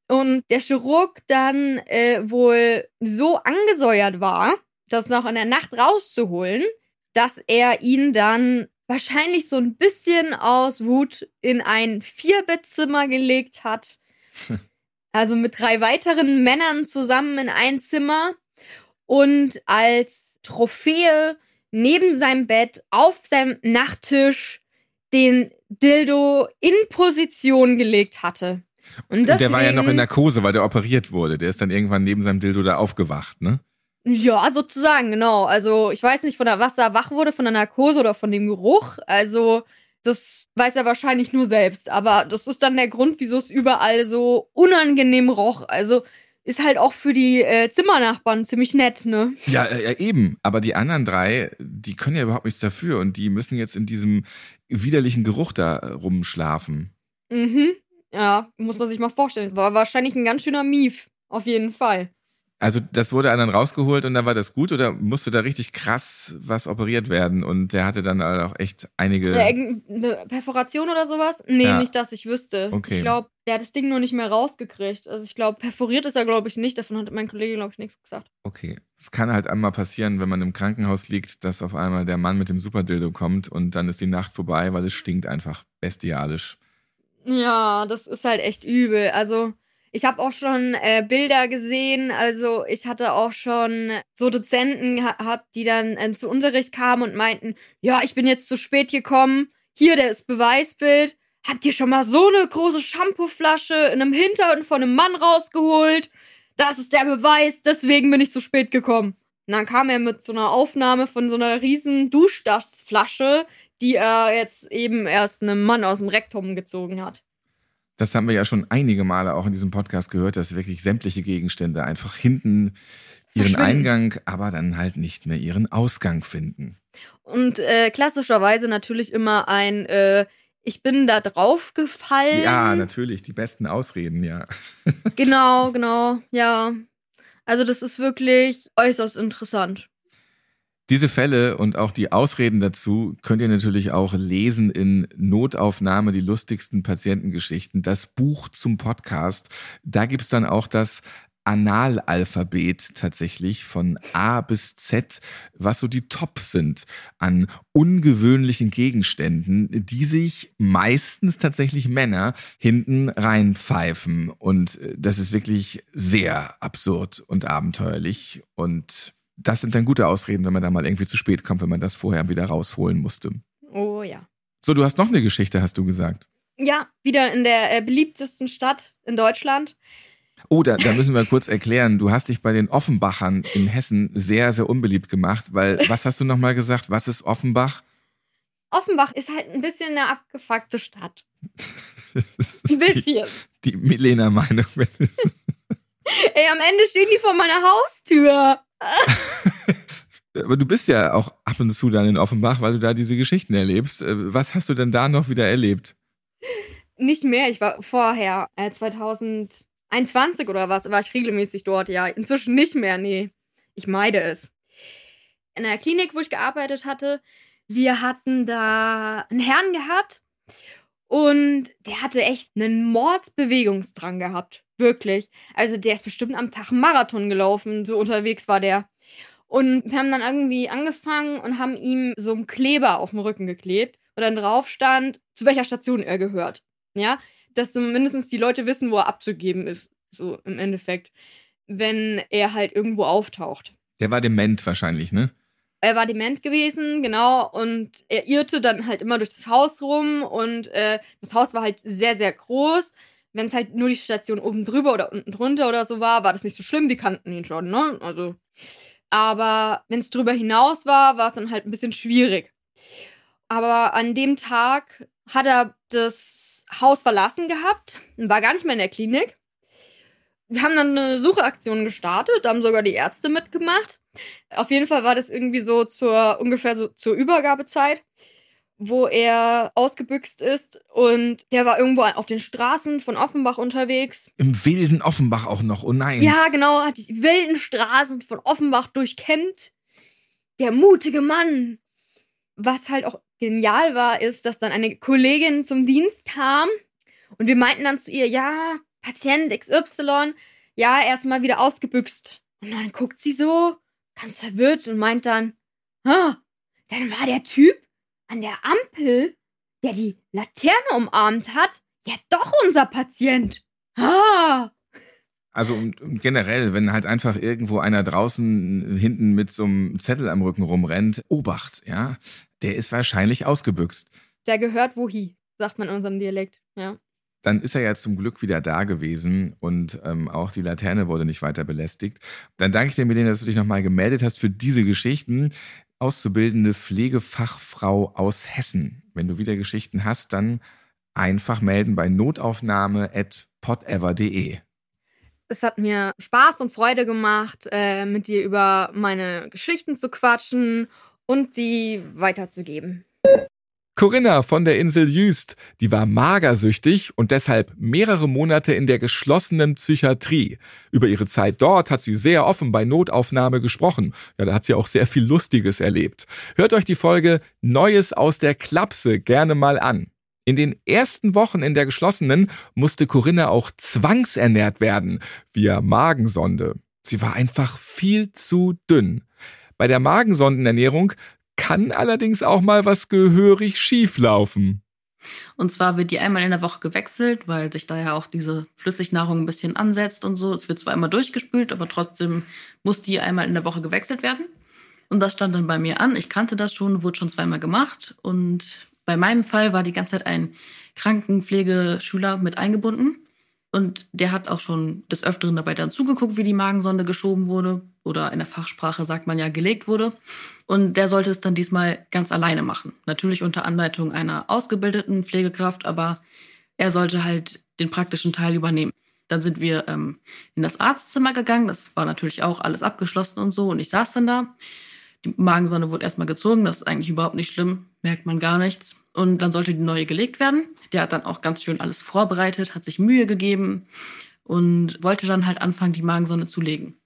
Und der Chirurg dann äh, wohl so angesäuert war, das noch in der Nacht rauszuholen, dass er ihn dann wahrscheinlich so ein bisschen aus Wut in ein Vierbettzimmer gelegt hat. Also mit drei weiteren Männern zusammen in ein Zimmer und als Trophäe neben seinem Bett auf seinem Nachttisch den Dildo in Position gelegt hatte. Und,
Und der war ja noch in
deswegen-
Narkose, weil der operiert wurde. Der ist dann irgendwann neben seinem Dildo da aufgewacht, ne?
Ja, sozusagen, genau. Also ich weiß nicht, von der, was er wach wurde, von der Narkose oder von dem Geruch. Also das weiß er wahrscheinlich nur selbst. Aber das ist dann der Grund, wieso es überall so unangenehm roch. Also ist halt auch für die äh, Zimmernachbarn ziemlich nett, ne?
Ja, äh, eben. Aber die anderen drei, die können ja überhaupt nichts dafür und die müssen jetzt in diesem widerlichen Geruch da äh, rumschlafen.
Mhm. Ja, muss man sich mal vorstellen. Es war wahrscheinlich ein ganz schöner Mief. Auf jeden Fall.
Also das wurde dann rausgeholt und dann war das gut oder musste da richtig krass was operiert werden und der hatte dann auch echt einige.
Irgendeine Perforation oder sowas? Nee,
Ja.
nicht, dass ich wüsste.
Okay.
Ich glaube, der hat das Ding nur nicht mehr rausgekriegt. Also ich glaube, perforiert ist er, glaube ich, nicht. Davon hat mein Kollege, glaube ich, nichts gesagt.
Okay. Es kann halt einmal passieren, wenn man im Krankenhaus liegt, dass auf einmal der Mann mit dem Superdildo kommt und dann ist die Nacht vorbei, weil es stinkt einfach bestialisch.
Ja, das ist halt echt übel. Also, ich habe auch schon äh, Bilder gesehen. Also, ich hatte auch schon so Dozenten gehabt, die dann ähm, zu Unterricht kamen und meinten, ja, ich bin jetzt zu spät gekommen. Hier, der ist Beweisbild. Habt ihr schon mal so eine große Shampooflasche in einem Hintern von einem Mann rausgeholt? Das ist der Beweis, deswegen bin ich zu spät gekommen. Und dann kam er mit so einer Aufnahme von so einer riesen Duschdassflasche, die er jetzt eben erst einem Mann aus dem Rektum gezogen hat.
Das haben wir ja schon einige Male auch in diesem Podcast gehört, dass wirklich sämtliche Gegenstände einfach hinten ihren. Eingang, aber dann halt nicht mehr ihren Ausgang finden.
Und äh, klassischerweise natürlich immer ein, äh, ich bin da drauf gefallen.
Ja, natürlich, die besten Ausreden, ja. [laughs]
Genau, genau, ja. Also das ist wirklich äußerst interessant.
Diese Fälle und auch die Ausreden dazu könnt ihr natürlich auch lesen in Notaufnahme, die lustigsten Patientengeschichten, das Buch zum Podcast. Da gibt's dann auch das Analalphabet tatsächlich von A bis Z, was so die Tops sind an ungewöhnlichen Gegenständen, die sich meistens tatsächlich Männer hinten reinpfeifen. Und äh, das ist wirklich sehr absurd und abenteuerlich. Und das sind dann gute Ausreden, wenn man da mal irgendwie zu spät kommt, wenn man das vorher wieder rausholen musste.
Oh ja.
So, du hast noch eine Geschichte, hast du gesagt.
Ja, wieder in der äh, beliebtesten Stadt in Deutschland.
Oh, da, da müssen wir kurz erklären. Du hast dich bei den Offenbachern in Hessen sehr, sehr unbeliebt gemacht, weil, [laughs] was hast du nochmal gesagt? Was ist Offenbach?
Offenbach ist halt ein bisschen eine abgefuckte Stadt. [laughs] Ein
die,
bisschen.
die Milena-Meinung. [laughs]
Ey, am Ende stehen die vor meiner Haustür. [laughs]
Aber du bist ja auch ab und zu dann in Offenbach, weil du da diese Geschichten erlebst. Äh, Was hast du denn da noch wieder erlebt?
Nicht mehr, ich war vorher, äh, 2021 oder was, war ich regelmäßig dort, ja. Inzwischen nicht mehr, nee. Ich meide es. In der Klinik, wo ich gearbeitet hatte, wir hatten da einen Herrn gehabt und der hatte echt einen Mordsbewegungsdrang gehabt. Wirklich. Also der ist bestimmt am Tag Marathon gelaufen, so unterwegs war der. Und wir haben dann irgendwie angefangen und haben ihm so einen Kleber auf den Rücken geklebt, wo dann drauf stand, zu welcher Station er gehört. Ja, dass so mindestens die Leute wissen, wo er abzugeben ist, so im Endeffekt, wenn er halt irgendwo auftaucht.
Der war dement wahrscheinlich, ne?
Er war dement gewesen, genau, und er irrte dann halt immer durch das Haus rum und äh, das Haus war halt sehr, sehr groß. Wenn es halt nur die Station oben drüber oder unten drunter oder so war, war das nicht so schlimm, die kannten ihn schon, ne? Also. Aber wenn es drüber hinaus war, war es dann halt ein bisschen schwierig. Aber an dem Tag hat er das Haus verlassen gehabt und war gar nicht mehr in der Klinik. Wir haben dann eine Sucheaktion gestartet, da haben sogar die Ärzte mitgemacht. Auf jeden Fall war das irgendwie so zur ungefähr so zur Übergabezeit, wo er ausgebüxt ist und der war irgendwo auf den Straßen von Offenbach unterwegs.
Im wilden Offenbach auch noch. Oh nein.
Ja, genau, hat die wilden Straßen von Offenbach durchkämmt. Der mutige Mann. Was halt auch genial war, ist, dass dann eine Kollegin zum Dienst kam und wir meinten dann zu ihr, ja, Patient XY, ja, erstmal wieder ausgebüxt. Und dann guckt sie so, ganz verwirrt und meint dann, ah, dann war der Typ an der Ampel, der die Laterne umarmt hat, ja doch unser Patient. Ah.
Also und, und generell, wenn halt einfach irgendwo einer draußen hinten mit so einem Zettel am Rücken rumrennt, Obacht, ja, der ist wahrscheinlich ausgebüxt.
Der gehört wohi, sagt man in unserem Dialekt, ja.
Dann ist er ja zum Glück wieder da gewesen und ähm, auch die Laterne wurde nicht weiter belästigt. Dann danke ich dir, Melina, dass du dich nochmal gemeldet hast für diese Geschichten. Auszubildende Pflegefachfrau aus Hessen. Wenn du wieder Geschichten hast, dann einfach melden bei notaufnahme.podever.de.
Es hat mir Spaß und Freude gemacht, äh, mit dir über meine Geschichten zu quatschen und sie weiterzugeben.
Corinna von der Insel Jüst, die war magersüchtig und deshalb mehrere Monate in der geschlossenen Psychiatrie. Über ihre Zeit dort hat sie sehr offen bei Notaufnahme gesprochen. Ja, da hat sie auch sehr viel Lustiges erlebt. Hört euch die Folge Neues aus der Klapse gerne mal an. In den ersten Wochen in der geschlossenen musste Corinna auch zwangsernährt werden, via Magensonde. Sie war einfach viel zu dünn. Bei der Magensondenernährung kann allerdings auch mal was gehörig schief laufen.
Und zwar wird die einmal in der Woche gewechselt, weil sich da ja auch diese Flüssignahrung ein bisschen ansetzt und so. Es wird zwar immer durchgespült, aber trotzdem muss die einmal in der Woche gewechselt werden. Und das stand dann bei mir an. Ich kannte das schon, wurde schon zweimal gemacht. Und bei meinem Fall war die ganze Zeit ein Krankenpflegeschüler mit eingebunden. Und der hat auch schon des Öfteren dabei dann zugeguckt, wie die Magensonde geschoben wurde. Oder in der Fachsprache sagt man ja gelegt wurde. Und der sollte es dann diesmal ganz alleine machen. Natürlich unter Anleitung einer ausgebildeten Pflegekraft, aber er sollte halt den praktischen Teil übernehmen. Dann sind wir ähm, in das Arztzimmer gegangen. Das war natürlich auch alles abgeschlossen und so. Und ich saß dann da. Die Magensonde wurde erstmal gezogen. Das ist eigentlich überhaupt nicht schlimm. Merkt man gar nichts. Und dann sollte die neue gelegt werden. Der hat dann auch ganz schön alles vorbereitet, hat sich Mühe gegeben und wollte dann halt anfangen, die Magensonde zu legen.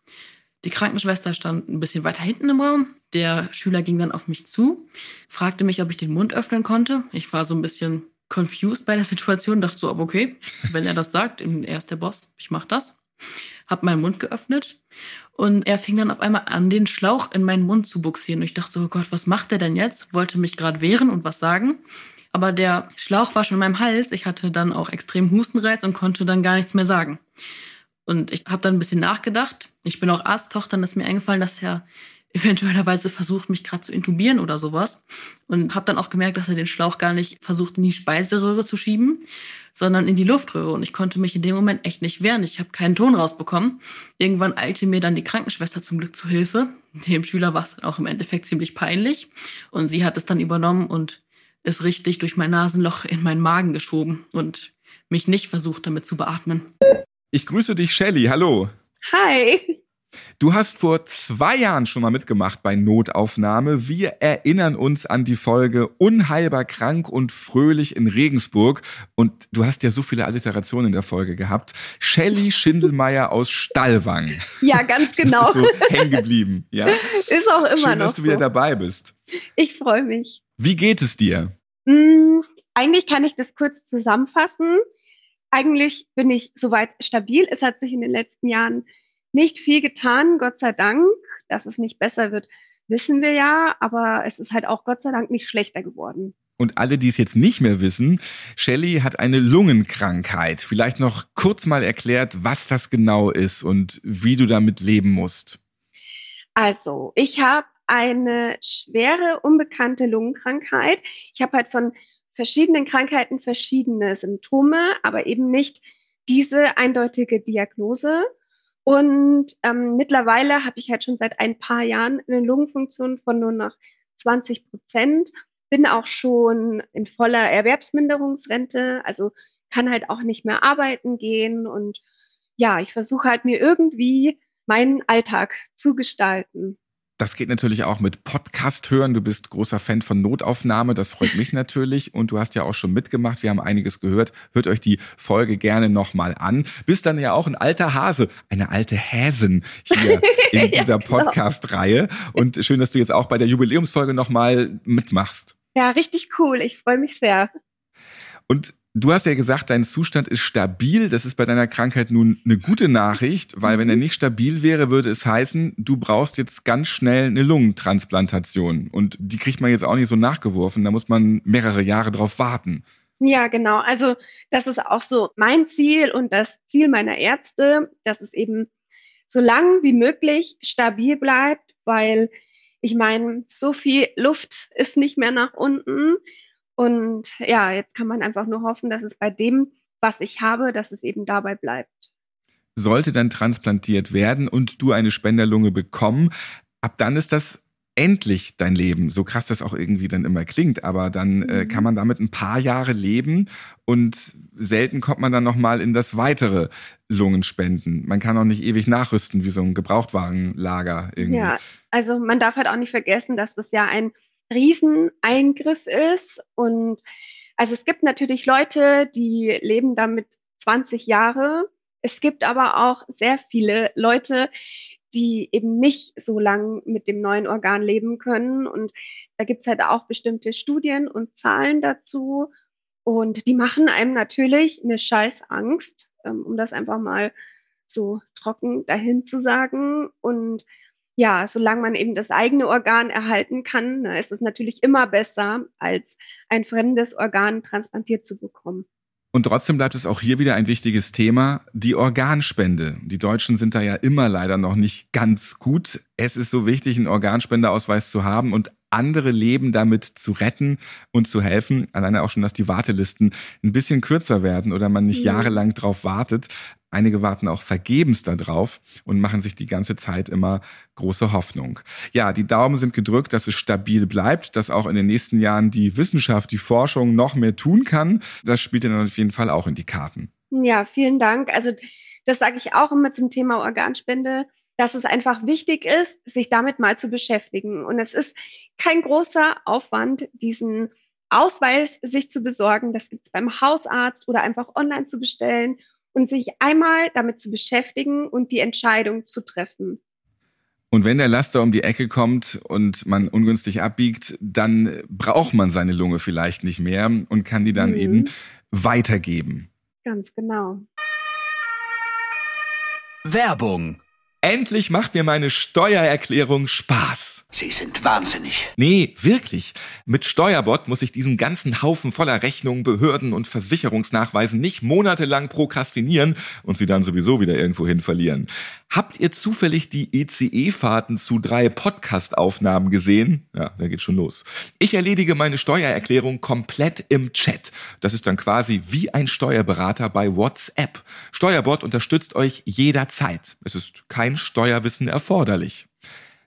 Die Krankenschwester stand ein bisschen weiter hinten im Raum. Der Schüler ging dann auf mich zu, fragte mich, ob ich den Mund öffnen konnte. Ich war so ein bisschen confused bei der Situation, dachte so, aber okay, wenn er das sagt, er ist der Boss, ich mach das. Hab meinen Mund geöffnet und er fing dann auf einmal an, den Schlauch in meinen Mund zu buxieren. Und ich dachte so, oh Gott, was macht er denn jetzt? Wollte mich gerade wehren und was sagen. Aber der Schlauch war schon in meinem Hals. Ich hatte dann auch extrem Hustenreiz und konnte dann gar nichts mehr sagen. Und ich habe dann ein bisschen nachgedacht. Ich bin auch Arzttochter, dann ist mir eingefallen, dass er eventuellerweise versucht, mich gerade zu intubieren oder sowas. Und habe dann auch gemerkt, dass er den Schlauch gar nicht versucht, in die Speiseröhre zu schieben, sondern in die Luftröhre. Und ich konnte mich in dem Moment echt nicht wehren. Ich habe keinen Ton rausbekommen. Irgendwann eilte mir dann die Krankenschwester zum Glück zu Hilfe. Dem Schüler war es dann auch im Endeffekt ziemlich peinlich. Und sie hat es dann übernommen und ist richtig durch mein Nasenloch in meinen Magen geschoben und mich nicht versucht, damit zu beatmen.
Ich grüße dich, Shelly. Hallo.
Hi.
Du hast vor zwei Jahren schon mal mitgemacht bei Notaufnahme. Wir erinnern uns an die Folge Unheilbar krank und fröhlich in Regensburg. Und du hast ja so viele Alliterationen in der Folge gehabt. Shelly Schindelmeier aus Stallwang.
Ja, ganz genau.
Das ist so hängen geblieben. Ja?
Ist auch immer
Schön,
noch
dass du wieder
so.
dabei bist.
Ich freue mich.
Wie geht es dir?
Hm, eigentlich kann ich das kurz zusammenfassen. Eigentlich bin ich soweit stabil. Es hat sich in den letzten Jahren nicht viel getan, Gott sei Dank. Dass es nicht besser wird, wissen wir ja, aber es ist halt auch Gott sei Dank nicht schlechter geworden.
Und alle, die es jetzt nicht mehr wissen, Shelley hat eine Lungenkrankheit. Vielleicht noch kurz mal erklärt, was das genau ist und wie du damit leben musst.
Also, ich habe eine schwere, unbekannte Lungenkrankheit. Ich habe halt von verschiedenen Krankheiten verschiedene Symptome, aber eben nicht diese eindeutige Diagnose. Und ähm, mittlerweile habe ich halt schon seit ein paar Jahren eine Lungenfunktion von nur noch 20 Prozent. Bin auch schon in voller Erwerbsminderungsrente, also kann halt auch nicht mehr arbeiten gehen. Und ja, ich versuche halt mir irgendwie meinen Alltag zu gestalten.
Das geht natürlich auch mit Podcast hören. Du bist großer Fan von Notaufnahme. Das freut mich [laughs] natürlich. Und du hast ja auch schon mitgemacht. Wir haben einiges gehört. Hört euch die Folge gerne nochmal an. Bist dann ja auch ein alter Hase, eine alte Häsin hier [laughs] in dieser
Ja, genau.
Podcast-Reihe. Und schön, dass du jetzt auch bei der Jubiläumsfolge nochmal mitmachst.
Ja, richtig cool. Ich freue mich sehr.
Und Du hast ja gesagt, dein Zustand ist stabil. Das ist bei deiner Krankheit nun eine gute Nachricht, weil wenn er nicht stabil wäre, würde es heißen, du brauchst jetzt ganz schnell eine Lungentransplantation. Und die kriegt man jetzt auch nicht so nachgeworfen. Da muss man mehrere Jahre drauf warten.
Ja, genau. Also das ist auch so mein Ziel und das Ziel meiner Ärzte, dass es eben so lang wie möglich stabil bleibt, weil ich meine, so viel Luft ist nicht mehr nach unten. Und ja, jetzt kann man einfach nur hoffen, dass es bei dem, was ich habe, dass es eben dabei bleibt.
Sollte dann transplantiert werden und du eine Spenderlunge bekommen, ab dann ist das endlich dein Leben. So krass das auch irgendwie dann immer klingt, aber dann äh, mhm. kann man damit ein paar Jahre leben und selten kommt man dann noch mal in das weitere Lungenspenden. Man kann auch nicht ewig nachrüsten wie so ein Gebrauchtwagenlager irgendwie.
Ja, also man darf halt auch nicht vergessen, dass das ja ein Rieseneingriff ist. Und also es gibt natürlich Leute, die leben damit 20 Jahre. Es gibt aber auch sehr viele Leute, die eben nicht so lang mit dem neuen Organ leben können. Und da gibt es halt auch bestimmte Studien und Zahlen dazu. Und die machen einem natürlich eine scheiß Angst, ähm, um das einfach mal so trocken dahin zu sagen. Und ja, solange man eben das eigene Organ erhalten kann, na, ist es natürlich immer besser, als ein fremdes Organ transplantiert zu bekommen.
Und trotzdem bleibt es auch hier wieder ein wichtiges Thema, die Organspende. Die Deutschen sind da ja immer leider noch nicht ganz gut. Es ist so wichtig, einen Organspenderausweis zu haben und andere Leben damit zu retten und zu helfen. Alleine auch schon, dass die Wartelisten ein bisschen kürzer werden oder man nicht ja. jahrelang drauf wartet. Einige warten auch vergebens darauf und machen sich die ganze Zeit immer große Hoffnung. Ja, die Daumen sind gedrückt, dass es stabil bleibt, dass auch in den nächsten Jahren die Wissenschaft, die Forschung noch mehr tun kann. Das spielt dann auf jeden Fall auch in die Karten.
Ja, vielen Dank. Also das sage ich auch immer zum Thema Organspende dass es einfach wichtig ist, sich damit mal zu beschäftigen. Und es ist kein großer Aufwand, diesen Ausweis sich zu besorgen. Das gibt es beim Hausarzt oder einfach online zu bestellen und sich einmal damit zu beschäftigen und die Entscheidung zu treffen.
Und wenn der Laster um die Ecke kommt und man ungünstig abbiegt, dann braucht man seine Lunge vielleicht nicht mehr und kann die dann mhm. eben weitergeben.
Ganz genau.
Werbung.
Endlich macht mir meine Steuererklärung Spaß.
Sie sind wahnsinnig.
Nee, wirklich. Mit Steuerbot muss ich diesen ganzen Haufen voller Rechnungen, Behörden und Versicherungsnachweisen nicht monatelang prokrastinieren und sie dann sowieso wieder irgendwohin verlieren. Habt ihr zufällig die ECE-Fahrten zu drei Podcast-Aufnahmen gesehen? Ja, da geht schon los. Ich erledige meine Steuererklärung komplett im Chat. Das ist dann quasi wie ein Steuerberater bei WhatsApp. Steuerbot unterstützt euch jederzeit. Es ist kein Steuerwissen erforderlich.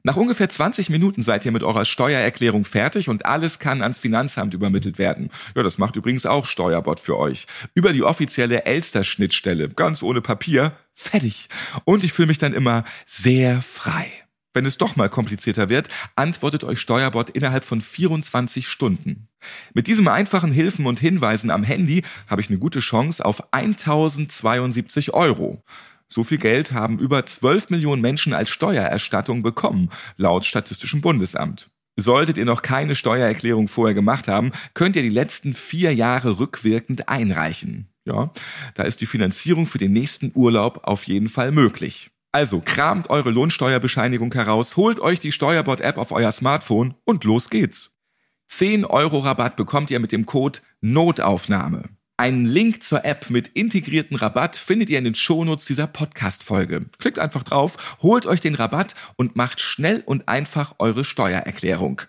Nach ungefähr 20 Minuten seid ihr mit eurer Steuererklärung fertig und alles kann ans Finanzamt übermittelt werden. Ja, das macht übrigens auch Steuerbot für euch. Über die offizielle Elster-Schnittstelle, ganz ohne Papier, fertig. Und ich fühle mich dann immer sehr frei. Wenn es doch mal komplizierter wird, antwortet euch Steuerbot innerhalb von 24 Stunden. Mit diesem einfachen Hilfen und Hinweisen am Handy habe ich eine gute Chance auf 1072 Euro. So viel Geld haben über 12 Millionen Menschen als Steuererstattung bekommen, laut Statistischem Bundesamt. Solltet ihr noch keine Steuererklärung vorher gemacht haben, könnt ihr die letzten vier Jahre rückwirkend einreichen. Ja, da ist die Finanzierung für den nächsten Urlaub auf jeden Fall möglich. Also kramt eure Lohnsteuerbescheinigung heraus, holt euch die Steuerbot-App auf euer Smartphone und los geht's. 10 Euro Rabatt bekommt ihr mit dem Code Notaufnahme. Einen Link zur App mit integrierten Rabatt findet ihr in den Shownotes dieser Podcast-Folge. Klickt einfach drauf, holt euch den Rabatt und macht schnell und einfach eure Steuererklärung.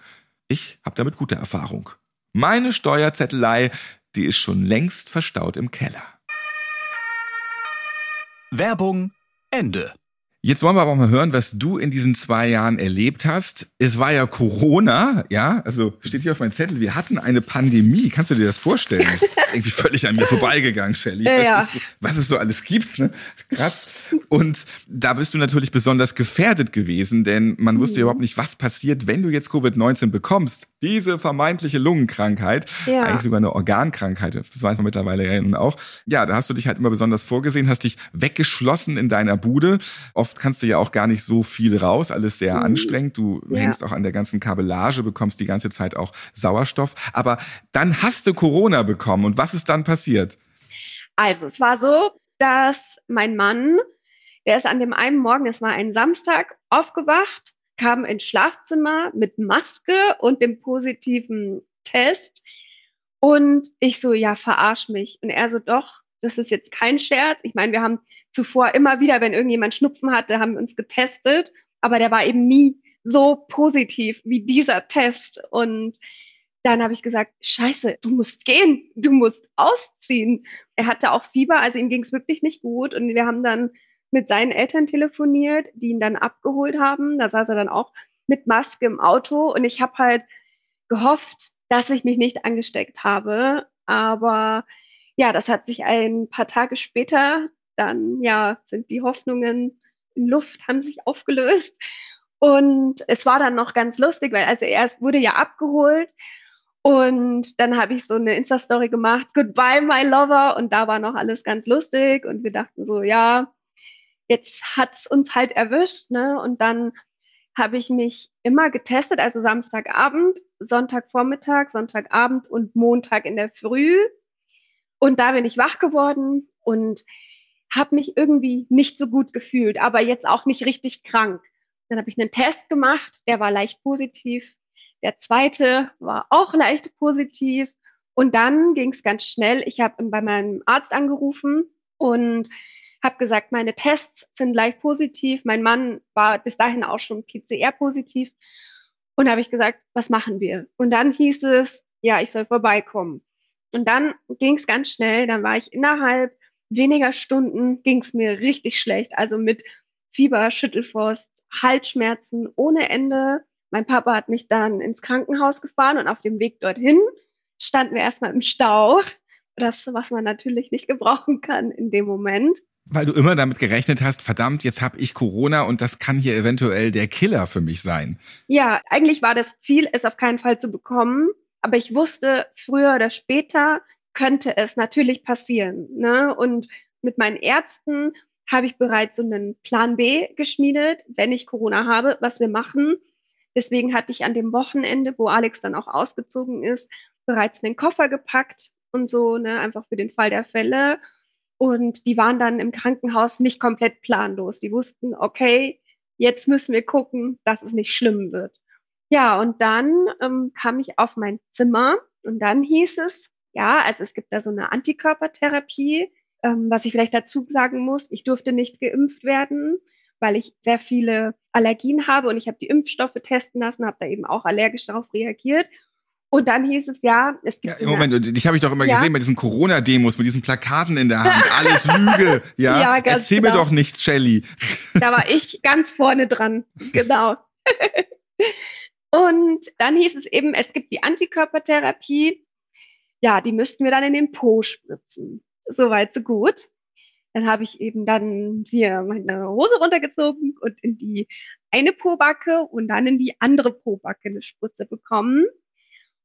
Ich habe damit gute Erfahrung. Meine Steuerzettelei, die ist schon längst verstaut im Keller.
Werbung Ende.
Jetzt wollen wir aber mal hören, was du in diesen zwei Jahren erlebt hast. Es war ja Corona, ja, also steht hier auf meinem Zettel, wir hatten eine Pandemie. Kannst du dir das vorstellen? Das ist irgendwie völlig an mir vorbeigegangen, Shelly.
Ja, ja.
Was, es so alles gibt, ne? Krass. Und da bist du natürlich besonders gefährdet gewesen, denn man wusste mhm. überhaupt nicht, was passiert, wenn du jetzt Covid-19 bekommst. Diese vermeintliche Lungenkrankheit, ja. eigentlich sogar eine Organkrankheit, das weiß man mittlerweile ja nun auch. Ja, da hast du dich halt immer besonders vorgesehen, hast dich weggeschlossen in deiner Bude, oft oft kannst du ja auch gar nicht so viel raus, alles sehr
Mhm.
anstrengend. Du
Ja.
hängst auch an der ganzen Kabellage, bekommst die ganze Zeit auch Sauerstoff. Aber dann hast du Corona bekommen und was ist dann passiert?
Also, es war so, dass mein Mann, der ist an dem einen Morgen, es war ein Samstag, aufgewacht, kam ins Schlafzimmer mit Maske und dem positiven Test. Und ich so, ja, verarsch mich. Und er so, doch, das ist jetzt kein Scherz. Ich meine, wir haben zuvor immer wieder, wenn irgendjemand Schnupfen hatte, haben wir uns getestet. Aber der war eben nie so positiv wie dieser Test. Und dann habe ich gesagt, scheiße, du musst gehen, du musst ausziehen. Er hatte auch Fieber, also ihm ging es wirklich nicht gut. Und wir haben dann mit seinen Eltern telefoniert, die ihn dann abgeholt haben. Da saß er dann auch mit Maske im Auto. Und ich habe halt gehofft, dass ich mich nicht angesteckt habe. Aber ja, das hat sich ein paar Tage später, dann ja, sind die Hoffnungen in Luft, haben sich aufgelöst. Und es war dann noch ganz lustig, weil also er wurde ja abgeholt und dann habe ich so eine Insta-Story gemacht, Goodbye, my lover. Und da war noch alles ganz lustig. Und wir dachten so, ja, jetzt hat's uns halt erwischt. Ne? Und dann habe ich mich immer getestet, also Samstagabend, Sonntagvormittag, Sonntagabend und Montag in der Früh. Und da bin ich wach geworden und habe mich irgendwie nicht so gut gefühlt, aber jetzt auch nicht richtig krank. Dann habe ich einen Test gemacht, der war leicht positiv. Der zweite war auch leicht positiv. Und dann ging es ganz schnell. Ich habe bei meinem Arzt angerufen und habe gesagt, meine Tests sind leicht positiv. Mein Mann war bis dahin auch schon PCR-positiv. Und habe ich gesagt, was machen wir? Und dann hieß es, ja, ich soll vorbeikommen. Und dann ging es ganz schnell. Dann war ich innerhalb weniger Stunden, ging es mir richtig schlecht. Also mit Fieber, Schüttelfrost, Halsschmerzen ohne Ende. Mein Papa hat mich dann ins Krankenhaus gefahren und auf dem Weg dorthin standen wir erstmal im Stau. Das, was man natürlich nicht gebrauchen kann in dem Moment.
Weil du immer damit gerechnet hast, verdammt, jetzt habe ich Corona und das kann hier eventuell der Killer für mich sein.
Ja, eigentlich war das Ziel, es auf keinen Fall zu bekommen. Aber ich wusste, früher oder später könnte es natürlich passieren. Ne? Und mit meinen Ärzten habe ich bereits so einen Plan B geschmiedet, wenn ich Corona habe, was wir machen. Deswegen hatte ich an dem Wochenende, wo Alex dann auch ausgezogen ist, bereits einen Koffer gepackt und so, ne, einfach für den Fall der Fälle. Und die waren dann im Krankenhaus nicht komplett planlos. Die wussten, okay, jetzt müssen wir gucken, dass es nicht schlimm wird. Ja, und dann ähm, kam ich auf mein Zimmer und dann hieß es, ja, also es gibt da so eine Antikörpertherapie, ähm, was ich vielleicht dazu sagen muss, ich durfte nicht geimpft werden, weil ich sehr viele Allergien habe und ich habe die Impfstoffe testen lassen, habe da eben auch allergisch darauf reagiert. Und dann hieß es ja, es gibt.
Ja, Moment, dich habe ich doch immer
Ja.
gesehen bei diesen Corona-Demos mit diesen Plakaten in der Hand. [laughs] Alles Lüge. Ja,
Ja, ganz
erzähl mir
genau.
doch nichts, Shelly.
Da war ich ganz vorne dran. [laughs] Genau. [laughs] Und dann hieß es eben, es gibt die Antikörpertherapie. Ja, die müssten wir dann in den Po spritzen. Soweit, so gut. Dann habe ich eben dann hier meine Hose runtergezogen und in die eine Pobacke und dann in die andere Pobacke eine Spritze bekommen.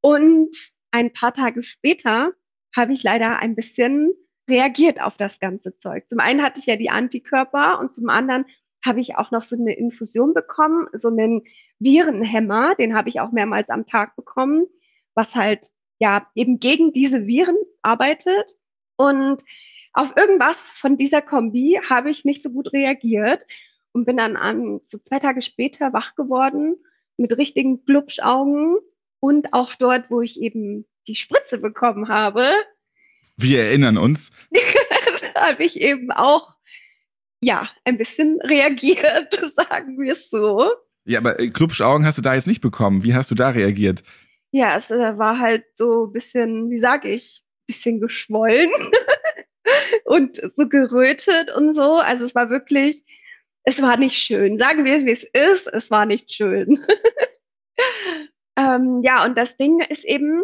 Und ein paar Tage später habe ich leider ein bisschen reagiert auf das ganze Zeug. Zum einen hatte ich ja die Antikörper und zum anderen habe ich auch noch so eine Infusion bekommen, so einen Virenhemmer, den habe ich auch mehrmals am Tag bekommen, was halt ja eben gegen diese Viren arbeitet. Und auf irgendwas von dieser Kombi habe ich nicht so gut reagiert und bin dann an, so zwei Tage später wach geworden mit richtigen Glubschaugen und auch dort, wo ich eben die Spritze bekommen habe,
Wir erinnern uns. [laughs]
habe ich eben auch ja ein bisschen reagiert, [laughs] sagen wir es so.
Ja, aber äh, Klubschaugen hast du da jetzt nicht bekommen. Wie hast du da reagiert?
Ja, es äh, war halt so ein bisschen, wie sage ich, bisschen geschwollen [laughs] und so gerötet und so. Also es war wirklich, es war nicht schön. Sagen wir, wie es ist, es war nicht schön. [laughs] ähm, ja, und das Ding ist eben,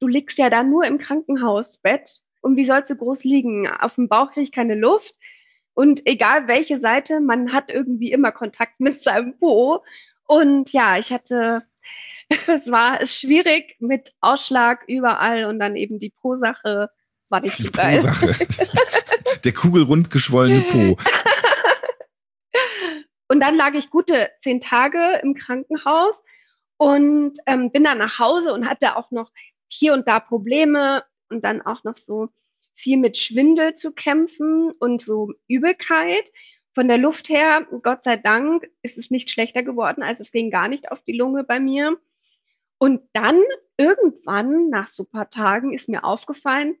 du liegst ja da nur im Krankenhausbett. Und wie sollst du groß liegen? Auf dem Bauch krieg ich keine Luft. Und egal welche Seite, man hat irgendwie immer Kontakt mit seinem Po. Und ja, ich hatte, [laughs] es war schwierig mit Ausschlag überall und dann eben die Po-Sache war nicht
Die
so geil.
Po-Sache. [laughs] Der kugelrund geschwollene Po. [laughs]
Und dann lag ich gute zehn Tage im Krankenhaus und ähm, bin dann nach Hause und hatte auch noch hier und da Probleme und dann auch noch so viel mit Schwindel zu kämpfen und so Übelkeit. Von der Luft her, Gott sei Dank, ist es nicht schlechter geworden. Also es ging gar nicht auf die Lunge bei mir. Und dann irgendwann, nach so ein paar Tagen, ist mir aufgefallen,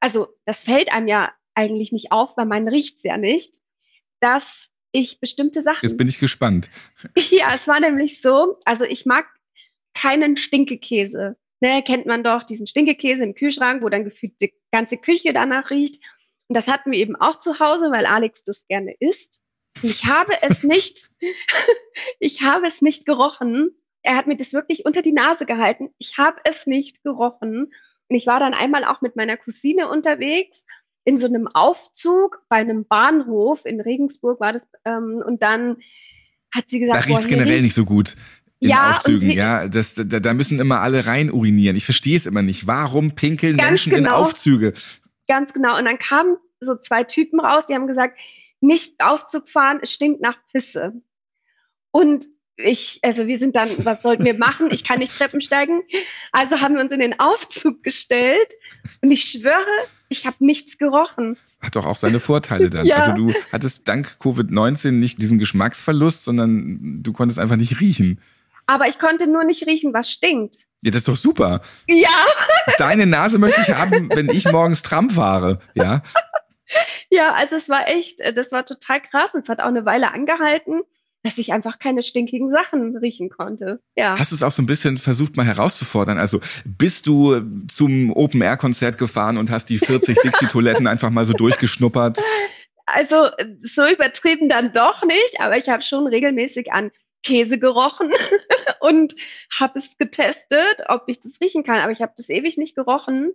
also das fällt einem ja eigentlich nicht auf, weil man riecht es ja nicht, dass ich bestimmte Sachen.
Jetzt bin ich gespannt. [laughs]
Ja, es war nämlich so, also ich mag keinen Stinkekäse. Ne, kennt man doch diesen Stinkekäse im Kühlschrank, wo dann gefühlt die ganze Küche danach riecht. Und das hatten wir eben auch zu Hause, weil Alex das gerne isst. Ich habe es nicht, [laughs] ich habe es nicht gerochen. Er hat mir das wirklich unter die Nase gehalten. Ich habe es nicht gerochen. Und ich war dann einmal auch mit meiner Cousine unterwegs in so einem Aufzug bei einem Bahnhof in Regensburg war das. Ähm, und dann hat sie gesagt,
da riecht's generell nicht so gut in
Ja,
Aufzügen, ja. Das, da, da müssen immer alle rein urinieren. Ich verstehe es immer nicht. Warum pinkeln Menschen in
genau.
Aufzüge?
Ganz genau. Und dann kamen so zwei Typen raus, die haben gesagt, nicht Aufzug fahren, es stinkt nach Pisse. Und ich, also wir sind dann, was sollten wir machen? Ich kann nicht Treppen steigen. Also haben wir uns in den Aufzug gestellt und ich schwöre, ich habe nichts gerochen.
Hat doch auch seine Vorteile dann. [laughs]
Ja.
Also du hattest dank Covid-19 nicht diesen Geschmacksverlust, sondern du konntest einfach nicht riechen.
Aber ich konnte nur nicht riechen, was stinkt.
Ja, das ist doch super.
Ja,
Deine Nase möchte ich haben, wenn ich morgens Tram fahre. Ja. [laughs]
ja, also es war echt, äh, das war total krass. Und es hat auch eine Weile angehalten, dass ich einfach keine stinkigen Sachen riechen konnte. Ja.
Hast du es auch so ein bisschen versucht, mal herauszufordern? Also bist du zum Open-Air-Konzert gefahren und hast die 40 [laughs] Dixie-Toiletten einfach mal so durchgeschnuppert?
Also äh, so übertrieben dann doch nicht, aber ich habe schon regelmäßig an Käse gerochen [laughs] und habe es getestet, ob ich das riechen kann. Aber ich habe das ewig nicht gerochen.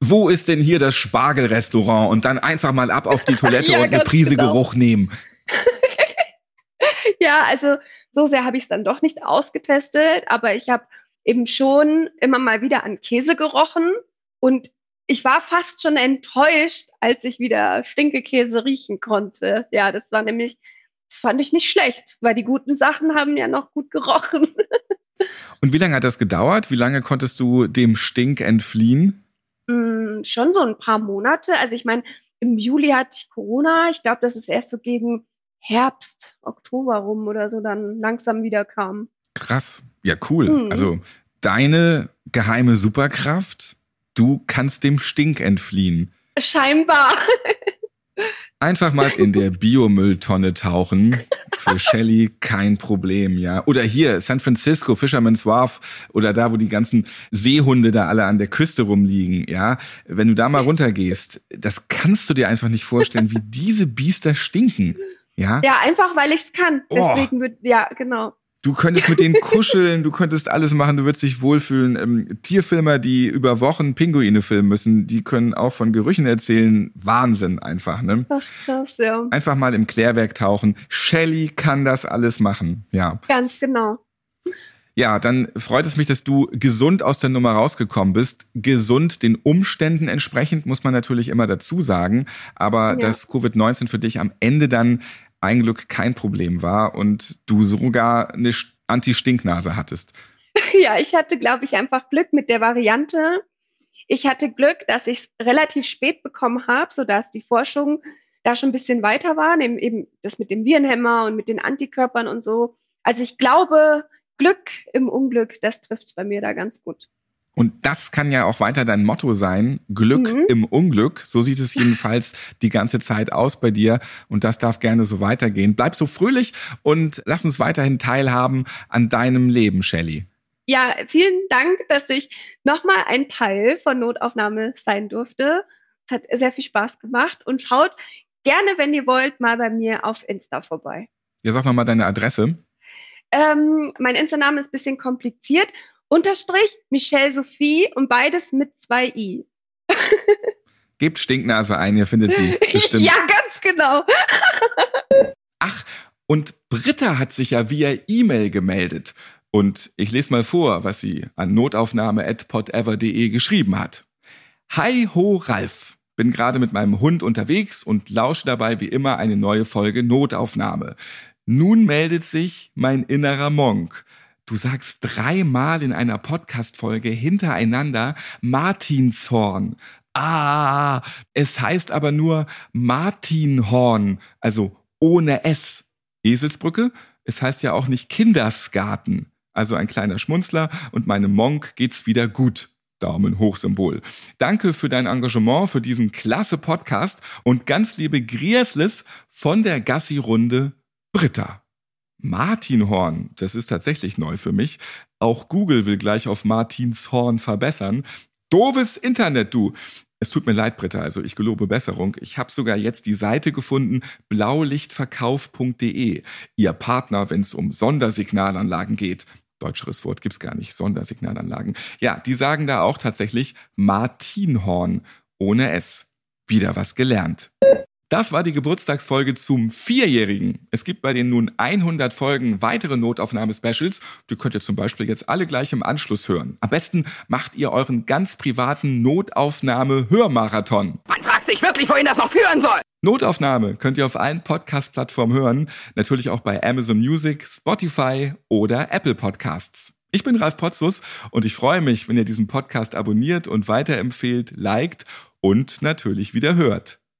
Wo ist denn hier das Spargelrestaurant? Und dann einfach mal ab auf die Toilette [laughs]
Ja,
und eine Prise
genau.
Geruch nehmen. [laughs]
Ja, also so sehr habe ich es dann doch nicht ausgetestet, aber ich habe eben schon immer mal wieder an Käse gerochen und ich war fast schon enttäuscht, als ich wieder Stinkekäse riechen konnte. Ja, das war nämlich, das fand ich nicht schlecht, weil die guten Sachen haben ja noch gut gerochen. [laughs]
Und wie lange hat das gedauert? Wie lange konntest du dem Stink entfliehen?
Mm, schon so ein paar Monate. Also ich meine, im Juli hatte ich Corona. Ich glaube, dass es erst so gegen Herbst, Oktober rum oder so dann langsam wieder kam.
Krass. Ja, cool.
Mhm.
Also deine geheime Superkraft, du kannst dem Stink entfliehen.
Scheinbar. [laughs]
Einfach mal in der Biomülltonne tauchen. Für Shelly kein Problem, ja. Oder hier, San Francisco, Fisherman's Wharf oder da, wo die ganzen Seehunde da alle an der Küste rumliegen, ja. Wenn du da mal runtergehst, das kannst du dir einfach nicht vorstellen, wie diese Biester stinken, ja.
Ja, einfach weil ich es kann.
Oh.
Deswegen wird, ja, genau.
Du könntest mit denen kuscheln, du könntest alles machen, du würdest dich wohlfühlen. Ähm, Tierfilmer, die über Wochen Pinguine filmen müssen, die können auch von Gerüchen erzählen. Wahnsinn einfach, ne?
Ach, krass, ja.
Einfach mal im Klärwerk tauchen. Shelly kann das alles machen, ja.
Ganz genau.
Ja, dann freut es mich, dass du gesund aus der Nummer rausgekommen bist. Gesund den Umständen entsprechend, muss man natürlich immer dazu sagen. Aber
Ja.
dass Covid-19 für dich am Ende dann ein Glück kein Problem war und du sogar eine St- Anti-Stinknase hattest. [laughs]
Ja, ich hatte, glaube ich, einfach Glück mit der Variante. Ich hatte Glück, dass ich es relativ spät bekommen habe, sodass die Forschung da schon ein bisschen weiter war, eben, eben das mit dem Virenhemmer und mit den Antikörpern und so. Also ich glaube, Glück im Unglück, das trifft es bei mir da ganz gut.
Und das kann ja auch weiter dein Motto sein. Glück
Mhm.
im Unglück. So sieht es jedenfalls die ganze Zeit aus bei dir. Und das darf gerne so weitergehen. Bleib so fröhlich und lass uns weiterhin teilhaben an deinem Leben, Shelley.
Ja, vielen Dank, dass ich nochmal ein Teil von Notaufnahme sein durfte. Es hat sehr viel Spaß gemacht und schaut gerne, wenn ihr wollt, mal bei mir auf Insta vorbei.
Ja, sag noch mal deine Adresse.
Ähm, mein Insta-Name ist ein bisschen kompliziert. Unterstrich Michelle Sophie und beides mit zwei I. [laughs]
Gebt Stinknase ein, ihr findet sie. [laughs] Bestimmt.
ja, ganz genau. [laughs]
Und Britta hat sich ja via E-Mail gemeldet. Und ich lese mal vor, was sie an notaufnahme.podever.de geschrieben hat. Hi ho Ralf. Bin gerade mit meinem Hund unterwegs und lausche dabei wie immer eine neue Folge Notaufnahme. Nun meldet sich mein innerer Monk. Du sagst dreimal in einer Podcast-Folge hintereinander Martinshorn. Ah, es heißt aber nur Martinhorn, also ohne S. Eselsbrücke? Es heißt ja auch nicht Kindersgarten. Also ein kleiner Schmunzler und meinem Monk geht's wieder gut. Daumen hoch Symbol. Danke für dein Engagement, für diesen klasse Podcast und ganz liebe Griesles von der Gassi-Runde Britta. Martinhorn, das ist tatsächlich neu für mich. Auch Google will gleich auf Martinshorn verbessern. Doofes Internet, du. Es tut mir leid, Britta, also ich gelobe Besserung. Ich habe sogar jetzt die Seite gefunden, blaulichtverkauf.de. Ihr Partner, wenn es um Sondersignalanlagen geht. Deutscheres Wort gibt's gar nicht, Sondersignalanlagen. Ja, die sagen da auch tatsächlich Martinhorn ohne S. Wieder was gelernt. Das war die Geburtstagsfolge zum Vierjährigen. Es gibt bei den nun 100 Folgen weitere Notaufnahme-Specials. Die könnt ihr zum Beispiel jetzt alle gleich im Anschluss hören. Am besten macht ihr euren ganz privaten Notaufnahme-Hörmarathon.
Man fragt sich wirklich, wohin das noch führen soll.
Notaufnahme könnt ihr auf allen Podcast-Plattformen hören. Natürlich auch bei Amazon Music, Spotify oder Apple Podcasts. Ich bin Ralf Potzus und ich freue mich, wenn ihr diesen Podcast abonniert und weiterempfehlt, liked und natürlich wieder hört.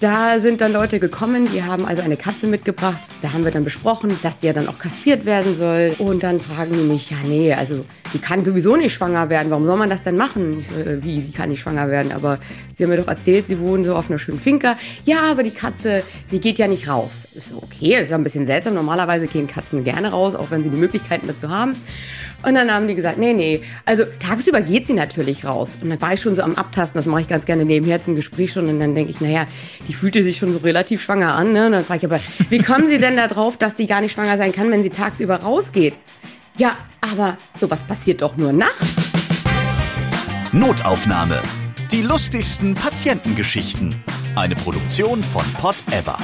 Da sind dann Leute gekommen, die haben also eine Katze mitgebracht. Da haben wir dann besprochen, dass die ja dann auch kastriert werden soll. Und dann fragen die mich, ja nee, also die kann sowieso nicht schwanger werden. Warum soll man das denn machen? Ich so, äh, wie, die kann nicht schwanger werden? Aber sie haben mir doch erzählt, sie wohnen so auf einer schönen Finca. Ja, aber die Katze, die geht ja nicht raus. Ich so, okay, ist ja ein bisschen seltsam. Normalerweise gehen Katzen gerne raus, auch wenn sie die Möglichkeiten dazu haben. Und dann haben die gesagt, nee, nee, also tagsüber geht sie natürlich raus. Und dann war ich schon so am Abtasten, das mache ich ganz gerne nebenher zum Gespräch schon. Und dann denke ich, naja, die fühlte sich schon so relativ schwanger an. Ne? Und dann frage ich aber, wie kommen Sie denn da drauf, dass die gar nicht schwanger sein kann, wenn sie tagsüber rausgeht? Ja, aber sowas passiert doch nur nachts.
Notaufnahme. Die lustigsten Patientengeschichten. Eine Produktion von Pot Ever.